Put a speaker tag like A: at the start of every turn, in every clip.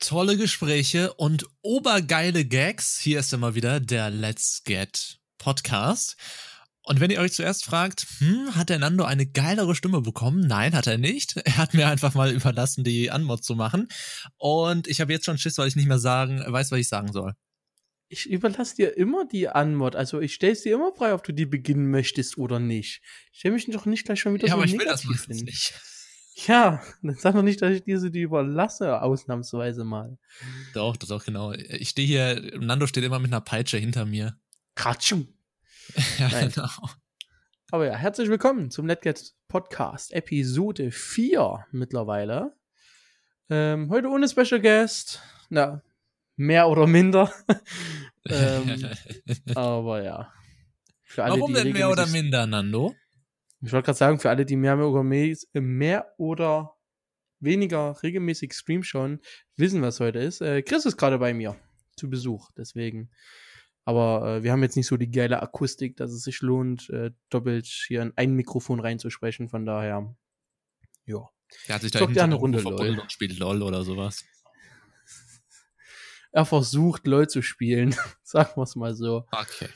A: tolle Gespräche und obergeile Gags. Hier ist immer wieder der Let's Get Podcast. Und wenn ihr euch zuerst fragt, hm, hat der Nando eine geilere Stimme bekommen? Nein, hat er nicht. Er hat mir einfach mal überlassen, die Anmod zu machen. Und ich habe jetzt schon Schiss, weil ich nicht mehr sagen, weiß, was ich sagen soll.
B: Ich überlasse dir immer die Anmod. Also ich stelle es dir immer frei, ob du die beginnen möchtest oder nicht. Ich stelle mich doch nicht gleich schon wieder
A: ja,
B: so
A: aber ich will das nicht.
B: Ja, dann sag doch nicht, dass ich dir so die überlasse, ausnahmsweise mal.
A: Doch, das auch genau. Ich stehe hier, Nando steht immer mit einer Peitsche hinter mir.
B: Kratschum.
A: ja, Nein. genau.
B: Aber ja, herzlich willkommen zum NetGet Podcast, Episode 4 mittlerweile. Ähm, heute ohne Special Guest. Na, mehr oder minder. ähm, aber ja.
A: Alle, Warum denn mehr oder minder, Nando?
B: Ich wollte gerade sagen, für alle, die mehr oder, mehr oder weniger regelmäßig Stream schauen, wissen, was heute ist. Äh, Chris ist gerade bei mir zu Besuch, deswegen. Aber äh, wir haben jetzt nicht so die geile Akustik, dass es sich lohnt, äh, doppelt hier in ein Mikrofon reinzusprechen. Von daher, ja.
A: Er hat sich da eine Runde LOL. und spielt LOL oder sowas.
B: Er versucht LOL zu spielen, sagen wir es mal so.
A: Okay.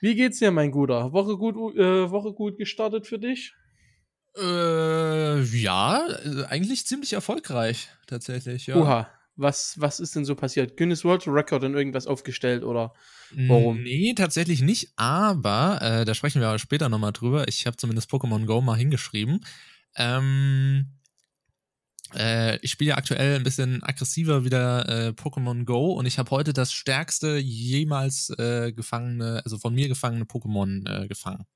B: Wie geht's dir, mein Guter? Woche gut, äh, Woche gut gestartet für dich?
A: Äh, ja, äh, eigentlich ziemlich erfolgreich, tatsächlich, ja.
B: Oha, was, was ist denn so passiert? Guinness World Record in irgendwas aufgestellt oder warum?
A: Nee, tatsächlich nicht, aber äh, da sprechen wir später nochmal drüber. Ich habe zumindest Pokémon Go mal hingeschrieben. Ähm, äh, ich spiele ja aktuell ein bisschen aggressiver wieder äh, Pokémon Go und ich habe heute das stärkste jemals äh, gefangene, also von mir gefangene Pokémon äh, gefangen.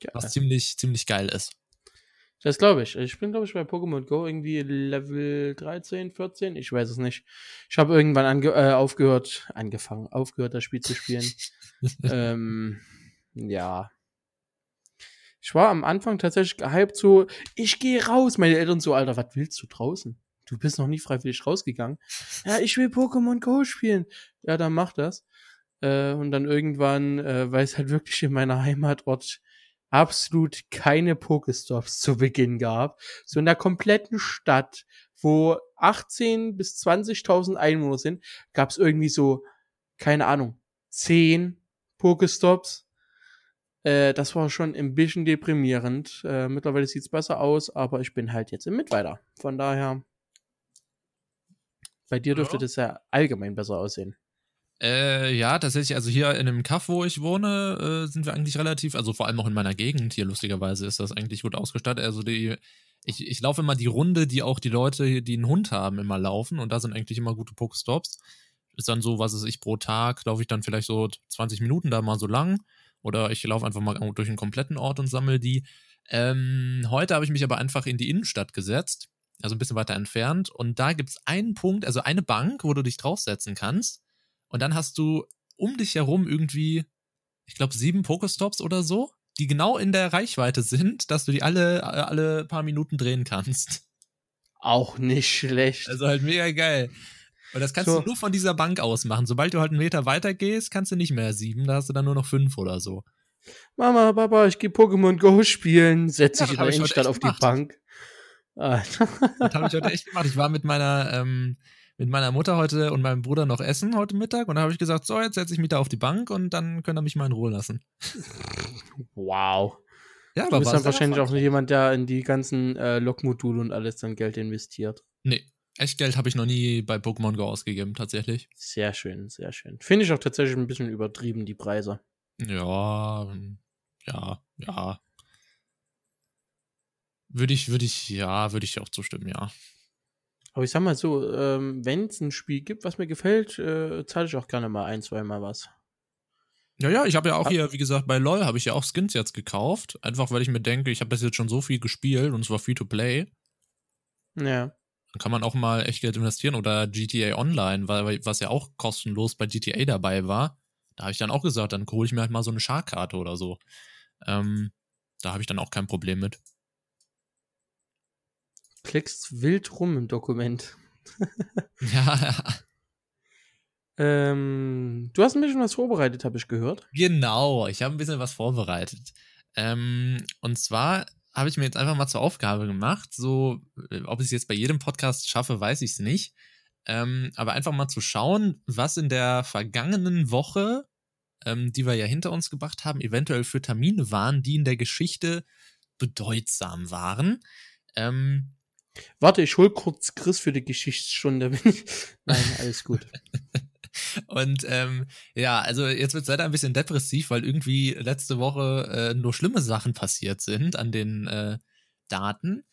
A: Geil. Was ziemlich, ziemlich geil ist.
B: Das glaube ich. Ich bin, glaube ich, bei Pokémon Go irgendwie Level 13, 14. Ich weiß es nicht. Ich habe irgendwann ange äh, aufgehört, angefangen, aufgehört, das Spiel zu spielen. ähm, ja, ich war am Anfang tatsächlich gehypt so, ich gehe raus. Meine Eltern so, Alter, was willst du draußen? Du bist noch nie freiwillig rausgegangen. Ja, ich will Pokémon Go spielen. Ja, dann mach das. Äh, und dann irgendwann, äh, weil es halt wirklich in meiner Heimatort absolut keine Pokestops zu Beginn gab. So in der kompletten Stadt, wo 18 bis 20.000 Einwohner sind, gab es irgendwie so, keine Ahnung, 10 Pokestops äh, das war schon ein bisschen deprimierend. Äh, mittlerweile sieht es besser aus, aber ich bin halt jetzt im Mitweiter. Von daher, bei dir dürfte ja. das ja allgemein besser aussehen.
A: Äh, ja, tatsächlich, also hier in dem Kaff, wo ich wohne, äh, sind wir eigentlich relativ, also vor allem auch in meiner Gegend hier, lustigerweise, ist das eigentlich gut ausgestattet. Also die, ich, ich laufe immer die Runde, die auch die Leute, die einen Hund haben, immer laufen und da sind eigentlich immer gute Pokestops. Ist dann so, was ist ich, pro Tag laufe ich dann vielleicht so 20 Minuten da mal so lang oder ich laufe einfach mal durch einen kompletten Ort und sammle die. Ähm, heute habe ich mich aber einfach in die Innenstadt gesetzt, also ein bisschen weiter entfernt. Und da gibt es einen Punkt, also eine Bank, wo du dich draufsetzen kannst. Und dann hast du um dich herum irgendwie, ich glaube, sieben Pokestops oder so, die genau in der Reichweite sind, dass du die alle, alle paar Minuten drehen kannst.
B: Auch nicht schlecht.
A: Also halt mega geil. Weil das kannst so. du nur von dieser Bank aus machen. Sobald du halt einen Meter weiter gehst, kannst du nicht mehr sieben, da hast du dann nur noch fünf oder so.
B: Mama, Papa, ich gehe Pokémon Go spielen, setze ja, ich in der Innenstadt auf gemacht. die Bank.
A: das habe ich heute echt gemacht. Ich war mit meiner, ähm, mit meiner Mutter heute und meinem Bruder noch essen heute Mittag und da habe ich gesagt, so, jetzt setze ich mich da auf die Bank und dann könnt ihr mich mal in Ruhe lassen.
B: Wow. Ja, du bist dann wahrscheinlich auch jemand, der in die ganzen äh, Lokmodule und alles dann Geld investiert.
A: Nee, Echtgeld habe ich noch nie bei Pokémon Go ausgegeben, tatsächlich.
B: Sehr schön, sehr schön. Finde ich auch tatsächlich ein bisschen übertrieben, die Preise.
A: Ja, ja, ja. Würde ich, würde ich, ja, würde ich auch zustimmen, ja.
B: Aber ich sag mal so, ähm, wenn es ein Spiel gibt, was mir gefällt, äh, zahle ich auch gerne mal ein, zweimal was.
A: Ja, ja, ich habe ja auch hier, wie gesagt, bei LOL habe ich ja auch Skins jetzt gekauft. Einfach weil ich mir denke, ich habe das jetzt schon so viel gespielt und es war free to play.
B: Ja.
A: Dann kann man auch mal echt Geld investieren oder GTA Online, weil, was ja auch kostenlos bei GTA dabei war. Da habe ich dann auch gesagt, dann hole ich mir halt mal so eine Sharkkarte oder so. Ähm, da habe ich dann auch kein Problem mit.
B: Klickst wild rum im Dokument.
A: ja, ja.
B: Ähm, du hast ein bisschen was vorbereitet, habe ich gehört.
A: Genau, ich habe ein bisschen was vorbereitet. Ähm, und zwar habe ich mir jetzt einfach mal zur Aufgabe gemacht. So, äh, ob ich es jetzt bei jedem Podcast schaffe, weiß ich es nicht. Ähm, aber einfach mal zu schauen, was in der vergangenen Woche, ähm, die wir ja hinter uns gebracht haben, eventuell für Termine waren, die in der Geschichte bedeutsam waren. Ähm,
B: Warte, ich hol kurz Chris für die Geschichtsstunde. Nein, alles gut.
A: Und ähm, ja, also jetzt wird es leider ein bisschen depressiv, weil irgendwie letzte Woche äh, nur schlimme Sachen passiert sind an den äh, Daten.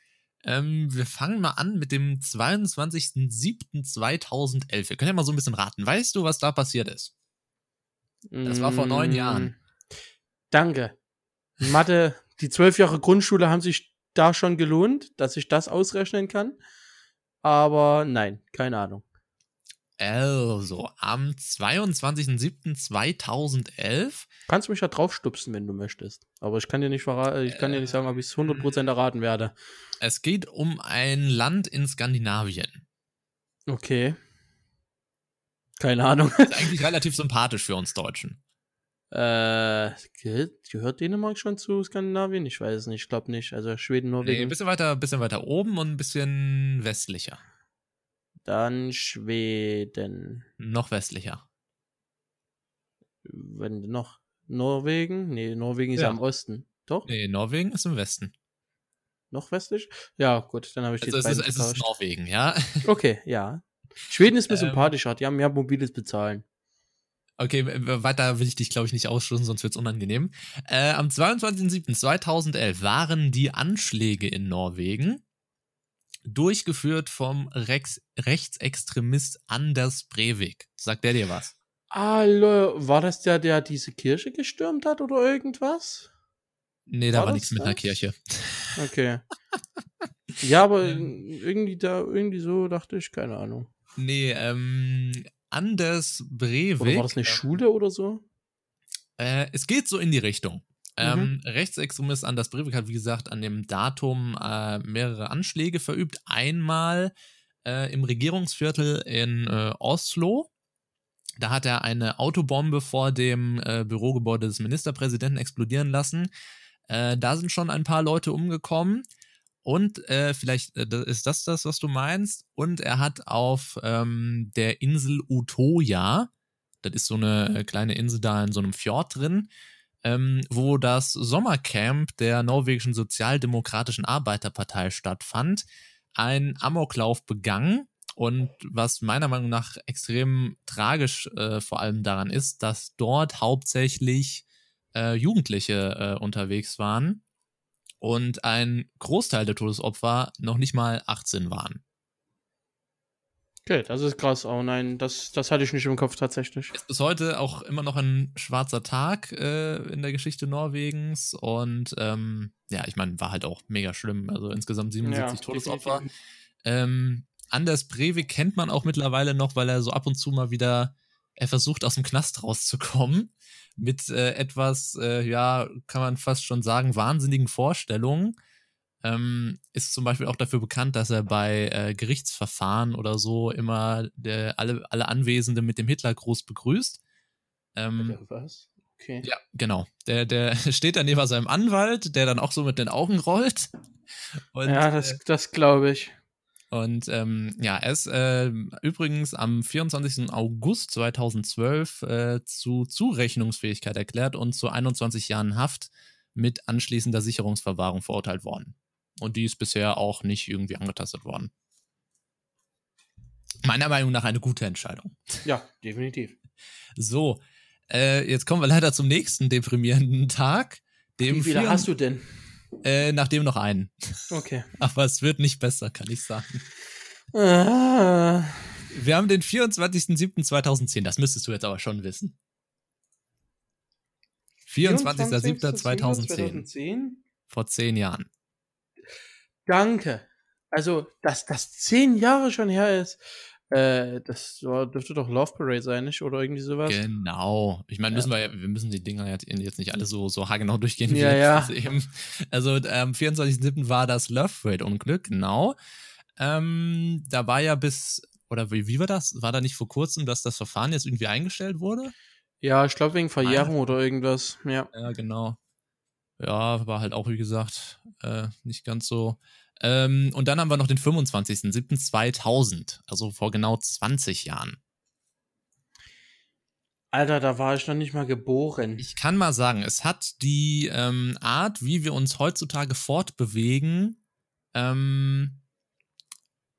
A: Ähm, wir fangen mal an mit dem 22.07.2011. Wir können ja mal so ein bisschen raten. Weißt du, was da passiert ist? Das war vor neun
B: Mm,
A: Jahren.
B: Danke. Mathe, die zwölf Jahre Grundschule haben sich da schon gelohnt, dass ich das ausrechnen kann. Aber nein, keine Ahnung.
A: Also, am 22.07.2011
B: Kannst mich ja draufstupsen, wenn du möchtest. Aber ich kann dir nicht verraten, ich kann dir nicht sagen, ob ich es 100% erraten werde.
A: Es geht um ein Land in Skandinavien.
B: Okay. Keine Ahnung.
A: Ist eigentlich relativ sympathisch für uns Deutschen.
B: Äh, gehört, Dänemark schon zu Skandinavien? Ich weiß es nicht, ich glaube nicht. Also Schweden,
A: Nee,
B: Norwegen.
A: ein bisschen weiter, bisschen weiter oben und ein bisschen westlicher.
B: Dann Schweden.
A: Noch westlicher.
B: Wenn noch Norwegen? Nee, Norwegen ist ja,
A: Ja.
B: am Osten. Doch?
A: Nee, Norwegen ist im Westen.
B: Noch westlich? Ja, gut, dann habe ich die
A: Also es
B: beiden
A: ist, es ist. Norwegen, ja.
B: Okay, ja. Schweden ist mir
A: Ähm.
B: sympathischer, die haben mehr mobiles Bezahlen.
A: Okay, weiter will ich dich, glaube ich, nicht ausschließen, sonst wird's unangenehm. Äh, am 22.07.2011 waren die Anschläge in Norwegen durchgeführt vom Rex Rechtsextremist Anders Breivik. Sagt der dir was?
B: Hallo, war das der, der diese Kirche gestürmt hat oder irgendwas?
A: Nee, da
B: War
A: war, nichts mit einer? Kirche.
B: Okay. ja, aber
A: Ähm.
B: irgendwie da, irgendwie so dachte ich, keine Ahnung.
A: Nee, ähm, Anders Breivik.
B: Oder war das eine Schule oder so?
A: Äh, es geht so in die Richtung. Ähm,
B: Mhm.
A: Rechtsextremist Anders Breivik hat, wie gesagt, an dem Datum äh, mehrere Anschläge verübt. Einmal äh, im Regierungsviertel in äh, Oslo. Da hat er eine Autobombe vor dem äh, Bürogebäude des Ministerpräsidenten explodieren lassen. Äh, da sind schon ein paar Leute umgekommen. Und äh, vielleicht äh, ist das das, was du meinst. Und er hat auf ähm, der Insel Utoya, das ist so eine äh, kleine Insel da in so einem Fjord drin, ähm, wo das Sommercamp der norwegischen Sozialdemokratischen Arbeiterpartei stattfand, ein Amoklauf begangen. Und was meiner Meinung nach extrem tragisch äh, vor allem daran ist, dass dort hauptsächlich äh, Jugendliche äh, unterwegs waren und ein Großteil der Todesopfer noch nicht mal 18 waren.
B: Okay, das ist krass. Oh nein, das, das hatte ich nicht im Kopf tatsächlich.
A: Ist bis heute auch immer noch ein schwarzer Tag äh, in der Geschichte Norwegens und ähm, ja, ich meine, war halt auch mega schlimm. Also insgesamt 77 Todesopfer.
B: definitiv.
A: Ähm, Anders Breivik kennt man auch mittlerweile noch, weil er so ab und zu mal wieder, er versucht aus dem Knast rauszukommen mit äh, etwas, äh, ja, kann man fast schon sagen, wahnsinnigen Vorstellungen. Ähm, ist zum Beispiel auch dafür bekannt, dass er bei äh, Gerichtsverfahren oder so immer der, alle, alle Anwesende mit dem Hitlergruß begrüßt. Ähm,
B: Oder was? Okay.
A: ja, genau. Der, der steht dann neben seinem Anwalt, der dann auch so mit den Augen rollt. Und,
B: ja,
A: äh,
B: das, das glaube ich.
A: und ähm, ja, er ist äh, übrigens am 24. August 2012 äh, zu Zurechnungsfähigkeit erklärt und zu 21 Jahren Haft mit anschließender Sicherungsverwahrung verurteilt worden. Und die ist bisher auch nicht irgendwie angetastet worden. Meiner Meinung nach eine gute Entscheidung.
B: Ja, definitiv.
A: So, äh, jetzt kommen wir leider zum nächsten deprimierenden Tag. Dem
B: Wie viele
A: vier-
B: hast du denn?
A: Äh, nachdem noch einen.
B: Okay.
A: Aber es wird nicht besser, kann ich sagen.
B: Ah,
A: Wir haben den 24.07.2010. Das müsstest du jetzt aber schon wissen. 24.07.2010.
B: 2010.
A: Vor zehn Jahren.
B: Danke. Also, dass das zehn Jahre schon her ist, äh, das war, dürfte doch Love Parade sein, nicht? Oder irgendwie sowas?
A: Genau. Ich meine, müssen wir, ja- wir müssen die Dinger jetzt nicht alle so, so haargenau durchgehen. wie
B: Ja, ja.
A: Eben. Also am 24.07. war das Love Rate Unglück, genau. Ähm, da war ja bis, oder wie, wie war das? War da nicht vor kurzem, dass das Verfahren jetzt irgendwie eingestellt wurde?
B: Ja, ich glaube wegen Verjährung oder irgendwas. Ja.
A: Ja, genau. Ja, war halt auch, wie gesagt, äh, nicht ganz so. Ähm, und dann haben wir noch den 25.07.2000, also vor genau 20 Jahren.
B: Alter, da war ich noch nicht mal geboren.
A: Ich kann mal sagen, es hat die ähm, Art, wie wir uns heutzutage fortbewegen, ähm,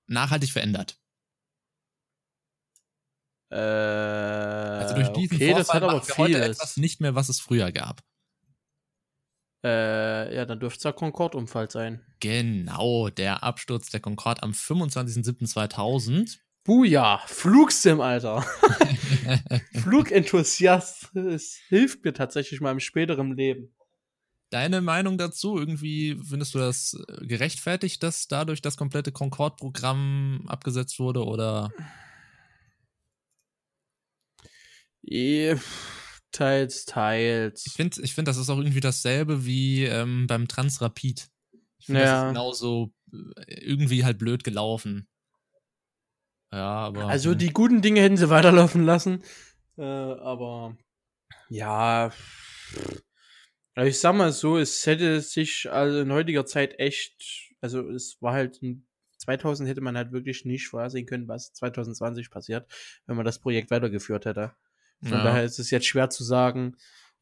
A: nachhaltig verändert.
B: Äh, also
A: durch diesen
B: okay, das
A: Vorfall
B: hat aber
A: wir heute
B: vieles.
A: etwas nicht mehr, was es früher gab.
B: Äh, ja, dann dürfte es der Concorde-Unfall sein.
A: Genau, der Absturz der Concorde am 25.07.2000.
B: Buja, Flugsim, Alter. Flugenthusiast. Es hilft mir tatsächlich mal im späteren Leben.
A: Deine Meinung dazu? Irgendwie findest du das äh, gerechtfertigt, dass dadurch das komplette Concorde-Programm abgesetzt wurde oder?
B: Eh, Teils, teils.
A: Ich finde, ich find, das ist auch irgendwie dasselbe wie ähm, beim Transrapid. Ich finde, das
B: Ja.
A: ist genauso äh, irgendwie halt blöd gelaufen. Ja, aber.
B: Also
A: hm.
B: die guten Dinge hätten sie weiterlaufen lassen. Äh, aber ja. Also ich sag mal so, es hätte sich also in heutiger Zeit echt, also es war halt in 2000 hätte man halt wirklich nicht vorhersehen können, was 2020 passiert, wenn man das Projekt weitergeführt hätte. Von
A: Ja.
B: daher ist es jetzt schwer zu sagen,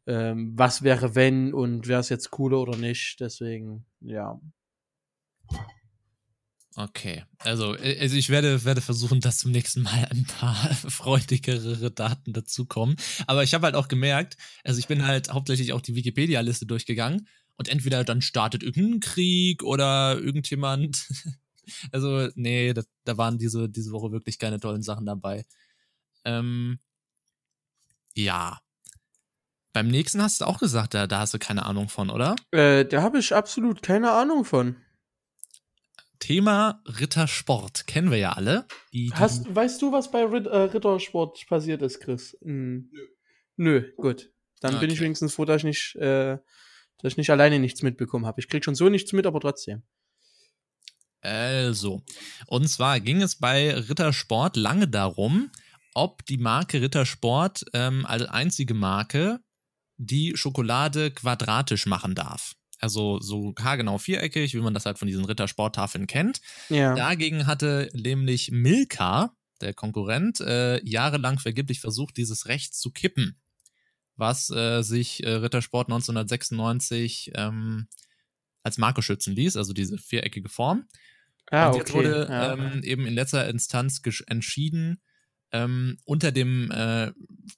B: ähm, was wäre wenn und wäre es jetzt cooler oder nicht. Deswegen, ja.
A: Okay, also, äh, also ich werde, werde versuchen, dass zum nächsten Mal ein paar freudigere Daten dazukommen. Aber ich habe halt auch gemerkt, also ich bin halt hauptsächlich auch die Wikipedia-Liste durchgegangen und entweder dann startet irgendein Krieg oder irgendjemand. Also, nee, da, da waren diese, diese Woche wirklich keine tollen Sachen dabei. Ähm, ja. Beim nächsten hast du auch gesagt, da, da hast du keine Ahnung von, oder?
B: Äh, da habe ich absolut keine Ahnung von.
A: Thema Rittersport kennen wir ja alle. Die, die,
B: Hast, weißt du, was bei Rit äh, Rittersport passiert ist, Chris? Hm. Nö. Nö, gut. Dann bin ich
A: Okay.
B: wenigstens froh, dass ich nicht, äh, dass ich nicht alleine nichts mitbekommen habe. Ich krieg schon so nichts mit, aber trotzdem.
A: Also, und zwar ging es bei Rittersport lange darum, ob die Marke Rittersport ähm, als einzige Marke die Schokolade quadratisch machen darf. Also so haargenau viereckig, wie man das halt von diesen Rittersporttafeln kennt.
B: Ja.
A: Dagegen hatte nämlich Milka, der Konkurrent, äh, jahrelang vergeblich versucht, dieses Recht zu kippen, was äh, sich äh, Rittersport 1996 ähm, als Marke schützen ließ, also diese viereckige Form.
B: ah,
A: und jetzt
B: okay.
A: wurde
B: ja.
A: ähm, eben in letzter Instanz entschieden, ähm, unter dem äh,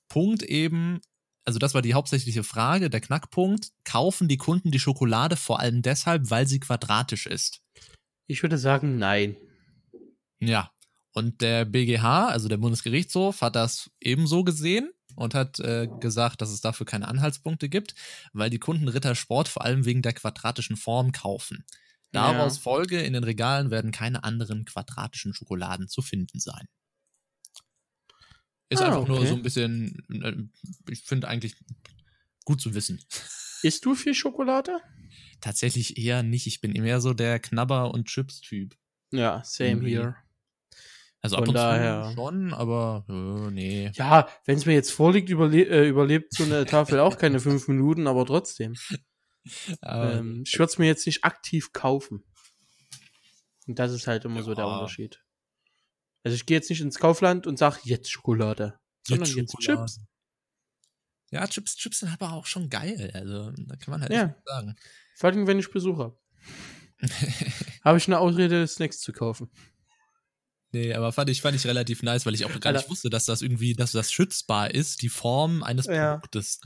A: Punkt eben, also das war die hauptsächliche Frage, der Knackpunkt, kaufen die Kunden die Schokolade vor allem deshalb, weil sie quadratisch ist?
B: ich würde sagen, nein.
A: Ja. Und der BGH, also der Bundesgerichtshof, hat das ebenso gesehen und hat äh, gesagt, dass es dafür keine Anhaltspunkte gibt, weil die Kunden Rittersport vor allem wegen der quadratischen Form kaufen. Daraus
B: Ja.
A: Folge, in den Regalen werden keine anderen quadratischen Schokoladen zu finden sein. Ist
B: Ah,
A: einfach nur
B: okay.
A: so ein bisschen, äh, ich finde eigentlich gut zu wissen.
B: Isst du viel Schokolade?
A: Tatsächlich eher nicht. Ich bin mehr so der Knabber- und Chips-Typ.
B: Ja, same
A: Irgendwie.
B: here.
A: Also
B: Von
A: ab und
B: daher-
A: zu schon, aber äh, nee.
B: Ja, wenn es mir jetzt vorliegt, überle äh, überlebt so eine Tafel auch keine fünf Minuten, aber trotzdem. Ähm, ich würde es mir jetzt nicht aktiv kaufen. Und das ist halt immer so der
A: Ja.
B: Unterschied. Also ich gehe jetzt nicht ins Kaufland und sag jetzt Schokolade, sondern
A: Jetzt
B: jetzt. Chips.
A: Ja, Chips, Chips sind aber auch schon geil. Also, da kann man halt
B: Ja.
A: echt nichts sagen.
B: Vor allem, wenn ich Besuch habe. Habe ich eine Ausrede, Snacks zu kaufen.
A: nee, aber fand ich, fand ich relativ nice, weil ich auch gar
B: Alter.
A: nicht wusste, dass das irgendwie, dass das schützbar ist, die Form eines
B: Ja.
A: Produktes.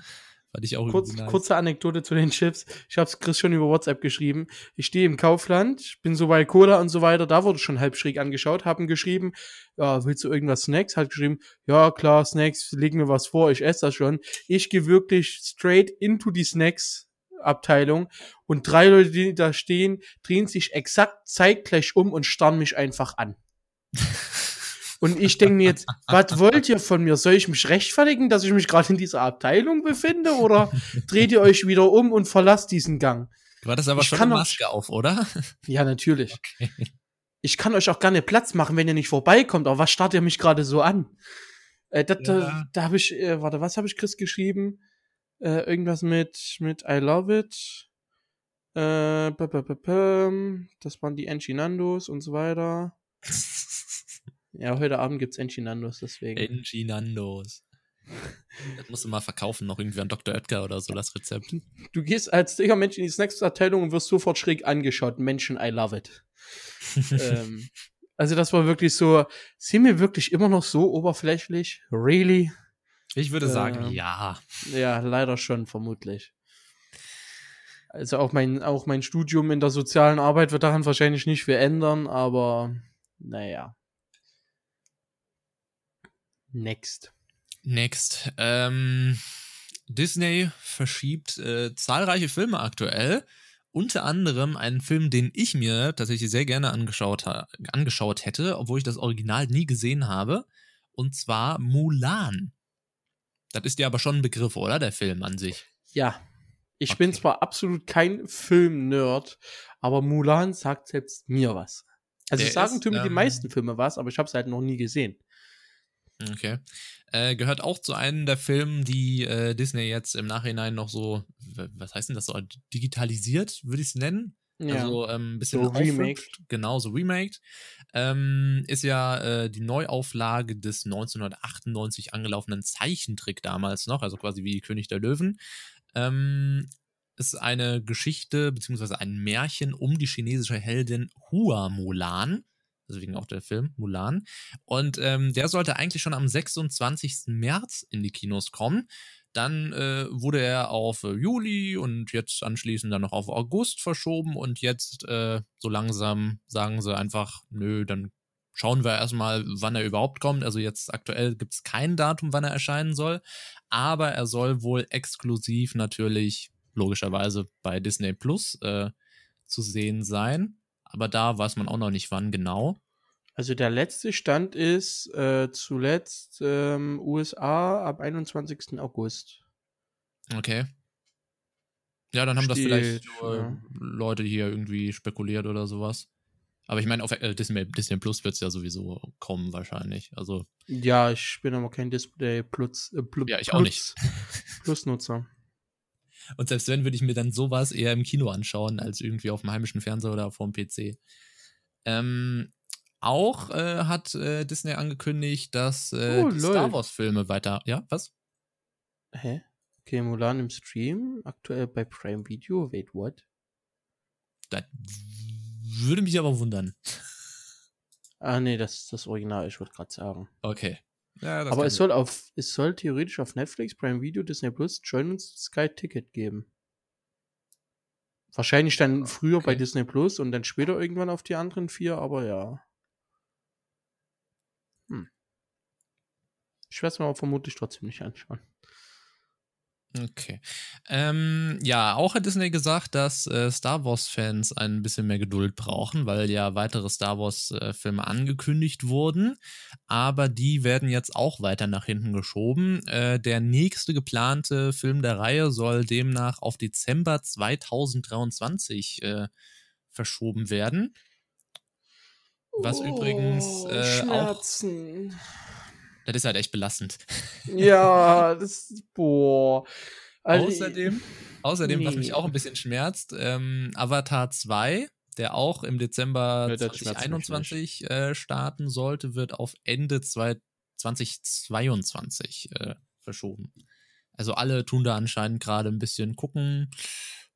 A: Fand ich auch
B: Kurz,
A: nice.
B: Kurze Anekdote zu den Chips. Ich habe es Chris schon über WhatsApp geschrieben. Ich stehe im Kaufland, bin so bei Cola und so weiter. Da wurde schon halb schräg angeschaut, haben geschrieben, ja, willst du irgendwas Snacks? Hat geschrieben, ja, klar, Snacks, leg mir was vor, ich esse das schon. Ich gehe wirklich straight into die Snacks-Abteilung und drei Leute, die da stehen, drehen sich exakt zeitgleich um und starren mich einfach an. Und ich denke mir jetzt, was wollt ihr von mir? Soll ich mich rechtfertigen, dass ich mich gerade in dieser Abteilung befinde? Oder dreht ihr euch wieder um und verlasst diesen Gang?
A: War das aber
B: Ich
A: schon eine Maske auf, oder?
B: Ja, natürlich.
A: Okay.
B: Ich kann euch auch gerne Platz machen, wenn ihr nicht vorbeikommt. Aber was starrt ihr mich gerade so an? Äh, da da,
A: Ja.
B: da habe ich, äh, warte, was habe ich Chris geschrieben? Äh, irgendwas mit, mit I love it. Äh, das waren die Enchinandos und so weiter. ja, heute Abend gibt's Enchinandos, deswegen.
A: Enchinandos. Das musst du mal verkaufen, noch irgendwie an Dr. Oetker oder so, das Rezept.
B: Du gehst als dicker Mensch in die Snacks-Abteilung und wirst sofort schräg angeschaut. Menschen, I love it. ähm, also das war wirklich so, sind wir wirklich immer noch so oberflächlich? Really?
A: Ich würde sagen, ähm, ja.
B: Ja, leider schon, vermutlich. Also auch mein, auch mein Studium in der sozialen Arbeit wird daran wahrscheinlich nicht viel ändern, aber naja. Next.
A: Next. Ähm, Disney verschiebt äh, zahlreiche Filme aktuell. Unter anderem einen Film, den ich mir tatsächlich sehr gerne angeschaut, angeschaut hätte, obwohl ich das Original nie gesehen habe. Und zwar Mulan. Das ist dir aber schon ein Begriff, oder? Der Film an sich.
B: Ja. Ich okay. bin zwar absolut kein Film-Nerd, aber Mulan sagt selbst mir was. Also Der sagen tun mir ähm, die meisten Filme was, aber ich habe es halt noch nie gesehen.
A: Okay. Äh, gehört auch zu einem der Filmen, die äh, Disney jetzt im Nachhinein noch so, was heißt denn das so, digitalisiert, würde ich es nennen? Ja. Also ähm, ein bisschen so
B: remaked.
A: Genau, so remaked. Ähm, ist ja äh, die Neuauflage des 1998 angelaufenen Zeichentrick damals noch, also quasi wie König der Löwen. Ähm, ist eine Geschichte beziehungsweise ein Märchen um die chinesische Heldin Hua Mulan. Deswegen auch der Film Mulan. Und ähm, der sollte eigentlich schon am 26. März in die Kinos kommen. Dann äh, wurde er auf äh, Juli und jetzt anschließend dann noch auf August verschoben und jetzt äh, so langsam sagen sie einfach, nö, dann schauen wir erstmal, wann er überhaupt kommt. Also jetzt aktuell gibt es kein Datum, wann er erscheinen soll, aber er soll wohl exklusiv natürlich logischerweise bei Disney Plus äh, zu sehen sein. Aber da weiß man auch noch nicht, wann genau.
B: Also der letzte Stand ist äh, zuletzt ähm, USA ab 21. August.
A: Okay. Ja, dann haben Steht, das vielleicht ja. Leute hier irgendwie spekuliert oder sowas. Aber ich meine, auf äh, Disney, Disney Plus wird es ja sowieso kommen wahrscheinlich. Also.
B: Ja, ich bin aber kein Disney Plus. Äh,
A: Plus ja, ich auch nicht.
B: Plus-Nutzer.
A: Und selbst wenn, würde ich mir dann sowas eher im Kino anschauen, als irgendwie auf dem heimischen Fernseher oder auf dem PC. Ähm, auch äh, hat äh, Disney angekündigt, dass äh, oh, die Star Wars-Filme weiter. Ja, was?
B: Hä? Okay, Mulan im Stream, aktuell bei Prime Video. Wait, what?
A: Das würde mich aber wundern.
B: Ah, nee, das ist das Original, ich wollte gerade sagen.
A: Okay.
B: Ja, aber es soll auf, es soll theoretisch auf Netflix, Prime Video, Disney Plus, Join uns Sky Ticket geben. Wahrscheinlich dann früher okay. bei Disney Plus und dann später irgendwann auf die anderen vier, aber ja. Hm. Ich werde es mir aber vermutlich trotzdem nicht anschauen.
A: Okay. Ähm, ja, auch hat Disney gesagt, dass äh, Star Wars-Fans ein bisschen mehr Geduld brauchen, weil ja weitere Star Wars-Filme äh, angekündigt wurden. Aber die werden jetzt auch weiter nach hinten geschoben. Äh, der nächste geplante Film der Reihe soll demnach auf Dezember 2023 äh, verschoben werden. Was oh, übrigens äh, auch. Das ist halt echt belastend.
B: Ja, das boah.
A: Also, außerdem, außerdem nee. was mich auch ein bisschen schmerzt, ähm, Avatar 2, der auch im Dezember ja, 2021 äh, starten sollte, wird auf Ende 2022 äh, verschoben. Also alle tun da anscheinend gerade ein bisschen gucken.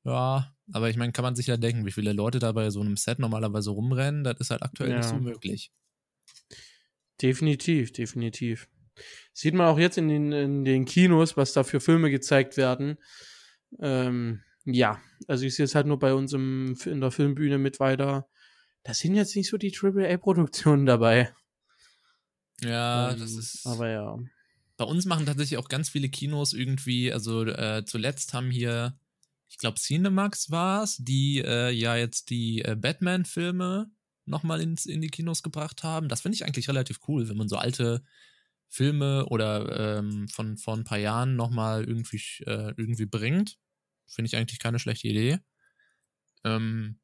A: Ja, aber ich meine, kann man sich ja denken, wie viele Leute da bei so einem Set normalerweise rumrennen, das ist halt aktuell ja. nicht so möglich.
B: Definitiv, definitiv. Sieht man auch jetzt in den, in den Kinos, was da für Filme gezeigt werden. Ähm, ja, also ich sehe es halt nur bei uns im, in der Filmbühne mit weiter. Da sind jetzt nicht so die AAA-Produktionen dabei.
A: Ja, ähm, das ist.
B: Aber ja.
A: Bei uns machen tatsächlich auch ganz viele Kinos irgendwie, also äh, zuletzt haben hier ich glaube, Cinemax war es, die äh, ja jetzt die äh, Batman-Filme nochmal in die Kinos gebracht haben. Das finde ich eigentlich relativ cool, wenn man so alte Filme oder ähm, von vor ein paar Jahren nochmal irgendwie, äh, irgendwie bringt. Finde ich eigentlich keine schlechte Idee. Ähm,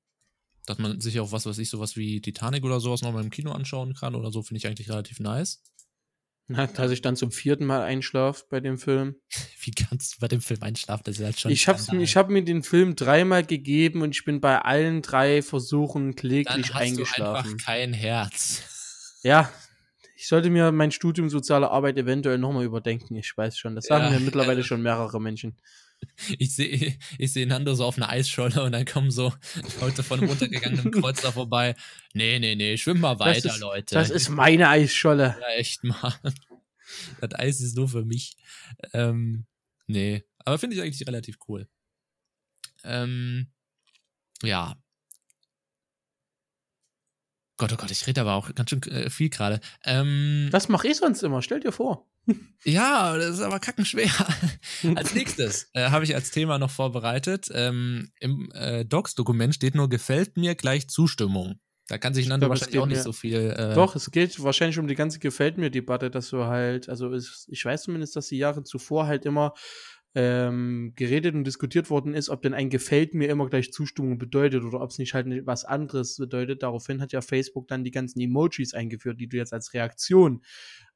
A: dass man sich auch was, was ich, sowas wie Titanic oder sowas nochmal im Kino anschauen kann oder so, finde ich eigentlich relativ nice.
B: Na, dass ich dann zum vierten Mal einschlafe bei dem Film.
A: Wie kannst du bei dem Film einschlafen? Das ist halt schon.
B: Ich habe ich hab mir den Film dreimal gegeben und ich bin bei allen drei Versuchen kläglich
A: Dann hast
B: eingeschlafen.
A: Du einfach kein Herz.
B: Ja, ich sollte mir mein Studium soziale Arbeit eventuell nochmal überdenken. Ich weiß schon. Das sagen
A: Ja,
B: mir mittlerweile
A: äh,
B: schon mehrere Menschen.
A: Ich sehe ich seh Nando so auf einer Eisscholle und dann kommen so Leute von runtergegangenem Kreuz da vorbei. Nee, nee, nee, schwimm mal weiter,
B: das ist,
A: Leute.
B: Das ist meine Eisscholle.
A: ja echt mal. Das Eis ist nur für mich. Ähm, nee, aber finde ich eigentlich relativ cool. Ähm, ja. Gott, oh Gott, ich rede aber auch ganz schön äh, viel gerade. Ähm,
B: Das mache ich sonst immer. Stell dir vor.
A: Ja, das ist aber kackenschwer. als nächstes äh, habe ich als Thema noch vorbereitet. Ähm, Im äh, Docs-Dokument steht nur gefällt mir gleich Zustimmung. Da kann sich
B: Ich
A: Nando wahrscheinlich auch nicht
B: mir-
A: so viel. Äh,
B: Doch, es geht wahrscheinlich um die ganze Gefällt mir Debatte, dass du halt, also es, ich weiß zumindest, dass die Jahre zuvor halt immer ähm, geredet und diskutiert worden ist, ob denn ein Gefällt mir immer gleich Zustimmung bedeutet oder ob es nicht halt was anderes bedeutet. Daraufhin hat ja Facebook dann die ganzen Emojis eingeführt, die du jetzt als Reaktion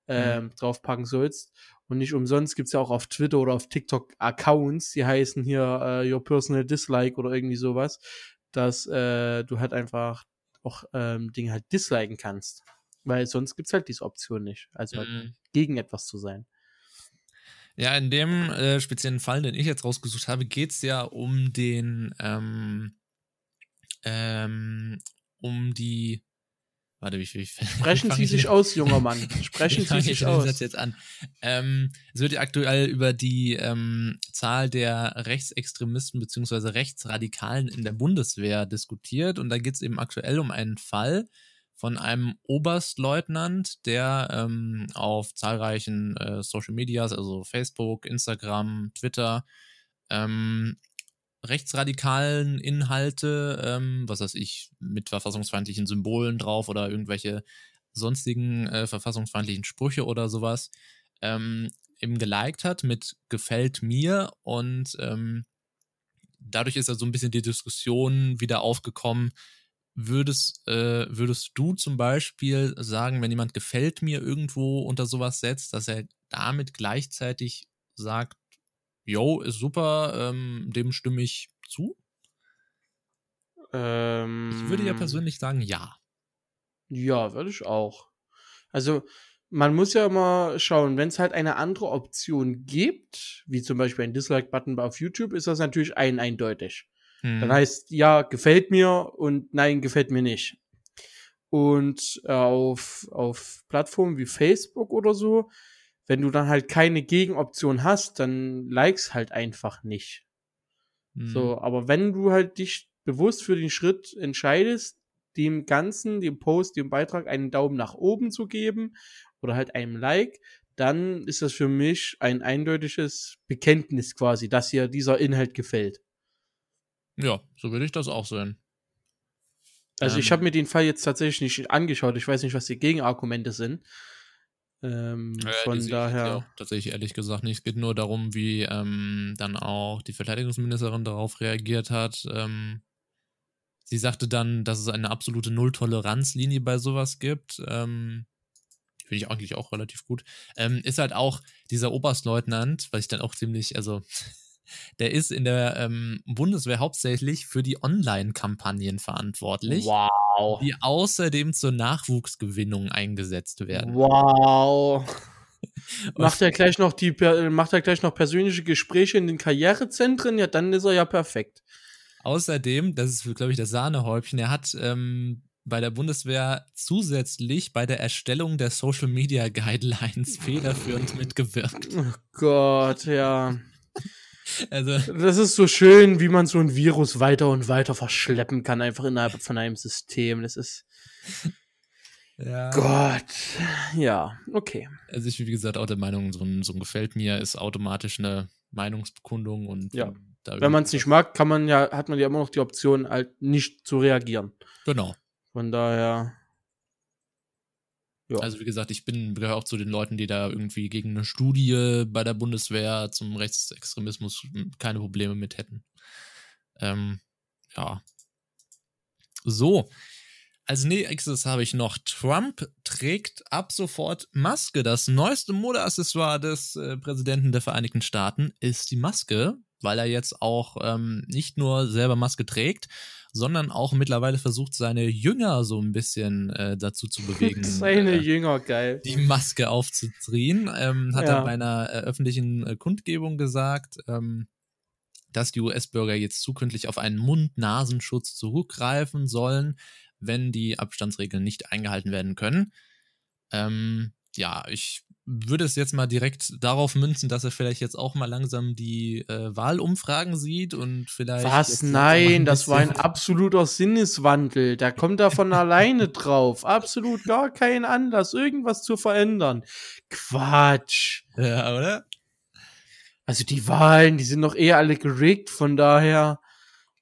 B: ähm, draufpacken sollst. Und nicht umsonst gibt's ja auch auf Twitter oder auf TikTok Accounts, die heißen hier äh, Your Personal Dislike oder irgendwie sowas, dass äh, du halt einfach auch ähm, Dinge halt disliken kannst. Weil sonst gibt's halt diese Option nicht. Also halt
A: Mhm.
B: gegen etwas zu sein.
A: Ja, in dem äh, speziellen Fall, den ich jetzt rausgesucht habe, geht's ja um den, ähm, ähm, um die, warte, wie viel?
B: Sprechen Sie sich aus, junger Mann. Sprechen Sie sich aus.
A: Satz jetzt an. Ähm, es wird ja aktuell über die ähm, Zahl der Rechtsextremisten beziehungsweise Rechtsradikalen in der Bundeswehr diskutiert und da geht's eben aktuell um einen Fall von einem Oberstleutnant, der ähm, auf zahlreichen äh, Social Medias, also Facebook, Instagram, Twitter, ähm, rechtsradikalen Inhalte, ähm, was weiß ich, mit verfassungsfeindlichen Symbolen drauf oder irgendwelche sonstigen äh, verfassungsfeindlichen Sprüche oder sowas, ähm, eben geliked hat mit gefällt mir und ähm, dadurch ist da so ein bisschen die Diskussion wieder aufgekommen, würdest, äh, würdest du zum Beispiel sagen, wenn jemand gefällt mir irgendwo unter sowas setzt, dass er damit gleichzeitig sagt, yo, ist super, ähm, dem stimme ich zu?
B: Ähm,
A: Ich würde ja persönlich sagen, ja.
B: Ja, würde ich auch. Also, man muss ja immer schauen, wenn es halt eine andere Option gibt, wie zum Beispiel ein Dislike-Button auf YouTube, ist das natürlich ein eindeutig.
A: Hm.
B: Dann heißt ja, gefällt mir und nein, gefällt mir nicht. Und äh, auf, auf Plattformen wie Facebook oder so, wenn du dann halt keine Gegenoption hast, dann likes halt einfach nicht.
A: Hm.
B: So, aber wenn du halt dich bewusst für den Schritt entscheidest, dem Ganzen, dem Post, dem Beitrag einen Daumen nach oben zu geben oder halt einem Like, dann ist das für mich ein eindeutiges Bekenntnis quasi, dass dir dieser Inhalt gefällt.
A: Ja, so würde ich das auch sehen.
B: Also ich
A: Ähm.
B: habe mir den Fall jetzt tatsächlich nicht angeschaut. Ich weiß nicht, was die Gegenargumente sind. Ähm,
A: Ja,
B: von
A: ich
B: daher.
A: tatsächlich ehrlich gesagt nicht. Es geht nur darum, wie ähm, dann auch die Verteidigungsministerin darauf reagiert hat. Ähm, sie sagte dann, dass es eine absolute Null-Toleranz-Linie bei sowas gibt. Ähm, Finde ich eigentlich auch relativ gut. Ähm, ist halt auch dieser Oberstleutnant, was ich dann auch ziemlich, also der ist in der ähm, Bundeswehr hauptsächlich für die Online-Kampagnen verantwortlich,
B: Wow.
A: die außerdem zur Nachwuchsgewinnung eingesetzt werden.
B: Wow. Macht er gleich noch die per- macht er gleich noch persönliche Gespräche in den Karrierezentren? Ja, dann ist er ja perfekt.
A: Außerdem, das ist, glaube ich, das Sahnehäubchen, er hat ähm, bei der Bundeswehr zusätzlich bei der Erstellung der Social Media Guidelines federführend mitgewirkt.
B: Oh Gott, ja.
A: Also,
B: Das ist so schön, wie man so ein Virus weiter und weiter verschleppen kann, einfach innerhalb von einem System. Das ist
A: ja.
B: Gott. Ja, okay.
A: Also ich bin, wie gesagt, auch der Meinung, so ein, so ein gefällt mir ist automatisch eine Meinungsbekundung und
B: Ja.
A: da
B: Wenn man es nicht mag, kann man ja, hat man ja immer noch die Option, halt nicht zu reagieren.
A: Genau.
B: Von daher. Ja.
A: Also wie gesagt, ich bin gehöre auch zu den Leuten, die da irgendwie gegen eine Studie bei der Bundeswehr zum Rechtsextremismus keine Probleme mit hätten. Ähm, ja. So. als nächstes habe ich noch Trump trägt ab sofort Maske. Das neueste Modeaccessoire des äh, Präsidenten der Vereinigten Staaten ist die Maske, weil er jetzt auch ähm, nicht nur selber Maske trägt, sondern auch mittlerweile versucht, seine Jünger so ein bisschen äh, dazu zu bewegen.
B: seine
A: äh,
B: Jünger, geil.
A: Die Maske aufzuziehen. Ähm, hat
B: Ja.
A: er bei einer äh, öffentlichen äh, Kundgebung gesagt, ähm, dass die US-Bürger jetzt zukünftig auf einen Mund-Nasenschutz zurückgreifen sollen, wenn die Abstandsregeln nicht eingehalten werden können. Ähm, ja, ich würde es jetzt mal direkt darauf münzen, dass er vielleicht jetzt auch mal langsam die äh, Wahlumfragen sieht und vielleicht.
B: Was? Nein, das war ein absoluter Sinneswandel. Da kommt er von alleine drauf. Absolut gar kein Anlass, irgendwas zu verändern. Quatsch.
A: Ja, oder?
B: Also die Wahlen, die sind doch eher alle geregt, von daher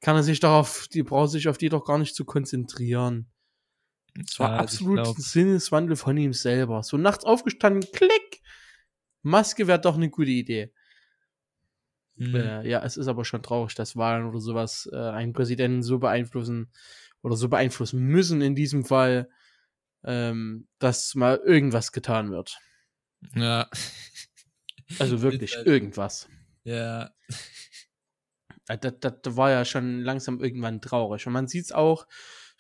B: kann er sich darauf, die braucht sich auf die doch gar nicht zu konzentrieren. Es war
A: also
B: absolut
A: glaub-
B: ein Sinneswandel von ihm selber. So nachts aufgestanden, klick! Maske wäre doch eine gute Idee.
A: Hm.
B: Äh, ja, es ist aber schon traurig, dass Wahlen oder sowas äh, einen Präsidenten so beeinflussen oder so beeinflussen müssen in diesem Fall, ähm, dass mal irgendwas getan wird.
A: Ja.
B: Also wirklich
A: halt-
B: irgendwas.
A: Ja.
B: Äh, Das, das, das war ja schon langsam irgendwann traurig. Und man sieht es auch,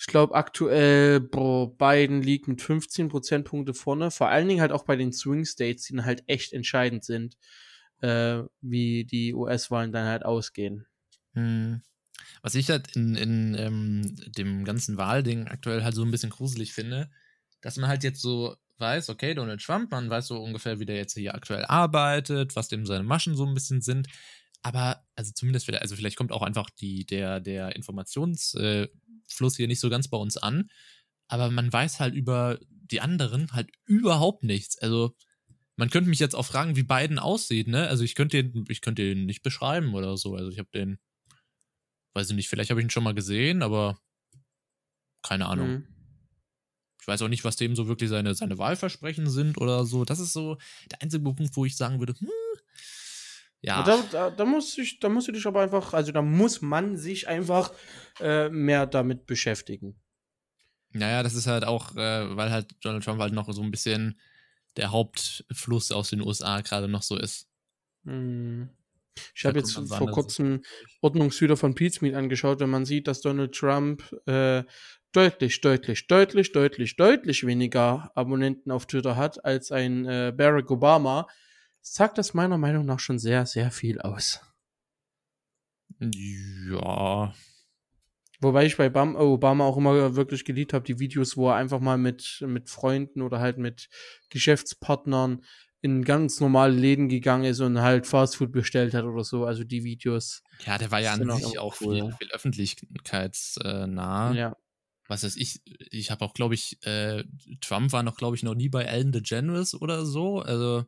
B: ich glaube aktuell, boah, Biden liegt mit 15 Prozentpunkte vorne, vor allen Dingen halt auch bei den Swing States, die dann halt echt entscheidend sind, äh, wie die US-Wahlen dann halt ausgehen.
A: Hm. Was ich halt in, in ähm, dem ganzen Wahlding aktuell halt so ein bisschen gruselig finde, dass man halt jetzt so weiß, okay, Donald Trump, man weiß so ungefähr, wie der jetzt hier aktuell arbeitet, was dem seine Maschen so ein bisschen sind. Aber, also zumindest, also vielleicht kommt auch einfach die, der, der Informationsfluss äh, Fluss hier nicht so ganz bei uns an. Aber man weiß halt über die anderen halt überhaupt nichts. Also, man könnte mich jetzt auch fragen, wie Biden aussieht, ne? Also ich könnte den, ich könnte den nicht beschreiben oder so. Also ich habe den, weiß ich nicht, vielleicht habe ich ihn schon mal gesehen, aber keine Ahnung.
B: Mhm.
A: Ich weiß auch nicht, was dem so wirklich seine, seine Wahlversprechen sind oder so. Das ist so der einzige Punkt, wo ich sagen würde, hm, ja.
B: Da, da, da, muss ich, da musst du dich aber einfach, also da muss man sich einfach äh, mehr damit beschäftigen.
A: Naja, das ist halt auch, äh, weil halt Donald Trump halt noch so ein bisschen der Hauptfluss aus den USA gerade noch so ist.
B: Hm. Ich habe jetzt vor
A: woanders
B: kurzem Ordnungshüter von Pizmeet angeschaut, wenn man sieht, dass Donald Trump äh, deutlich, deutlich, deutlich, deutlich, deutlich weniger Abonnenten auf Twitter hat als ein äh, Barack Obama, sagt das meiner Meinung nach schon sehr, sehr viel aus.
A: Ja.
B: Wobei ich bei Bam Obama auch immer wirklich geliebt habe, die Videos, wo er einfach mal mit, mit Freunden oder halt mit Geschäftspartnern in ganz normale Läden gegangen ist und halt Fastfood bestellt hat oder so. Also die Videos.
A: Ja, der war ja an
B: auch
A: sich auch
B: cool.
A: viel, viel öffentlichkeitsnah.
B: Ja.
A: Was weiß ich, ich habe auch, glaube ich, äh, Trump war noch, glaube ich, noch nie bei Ellen DeGeneres oder so. Also,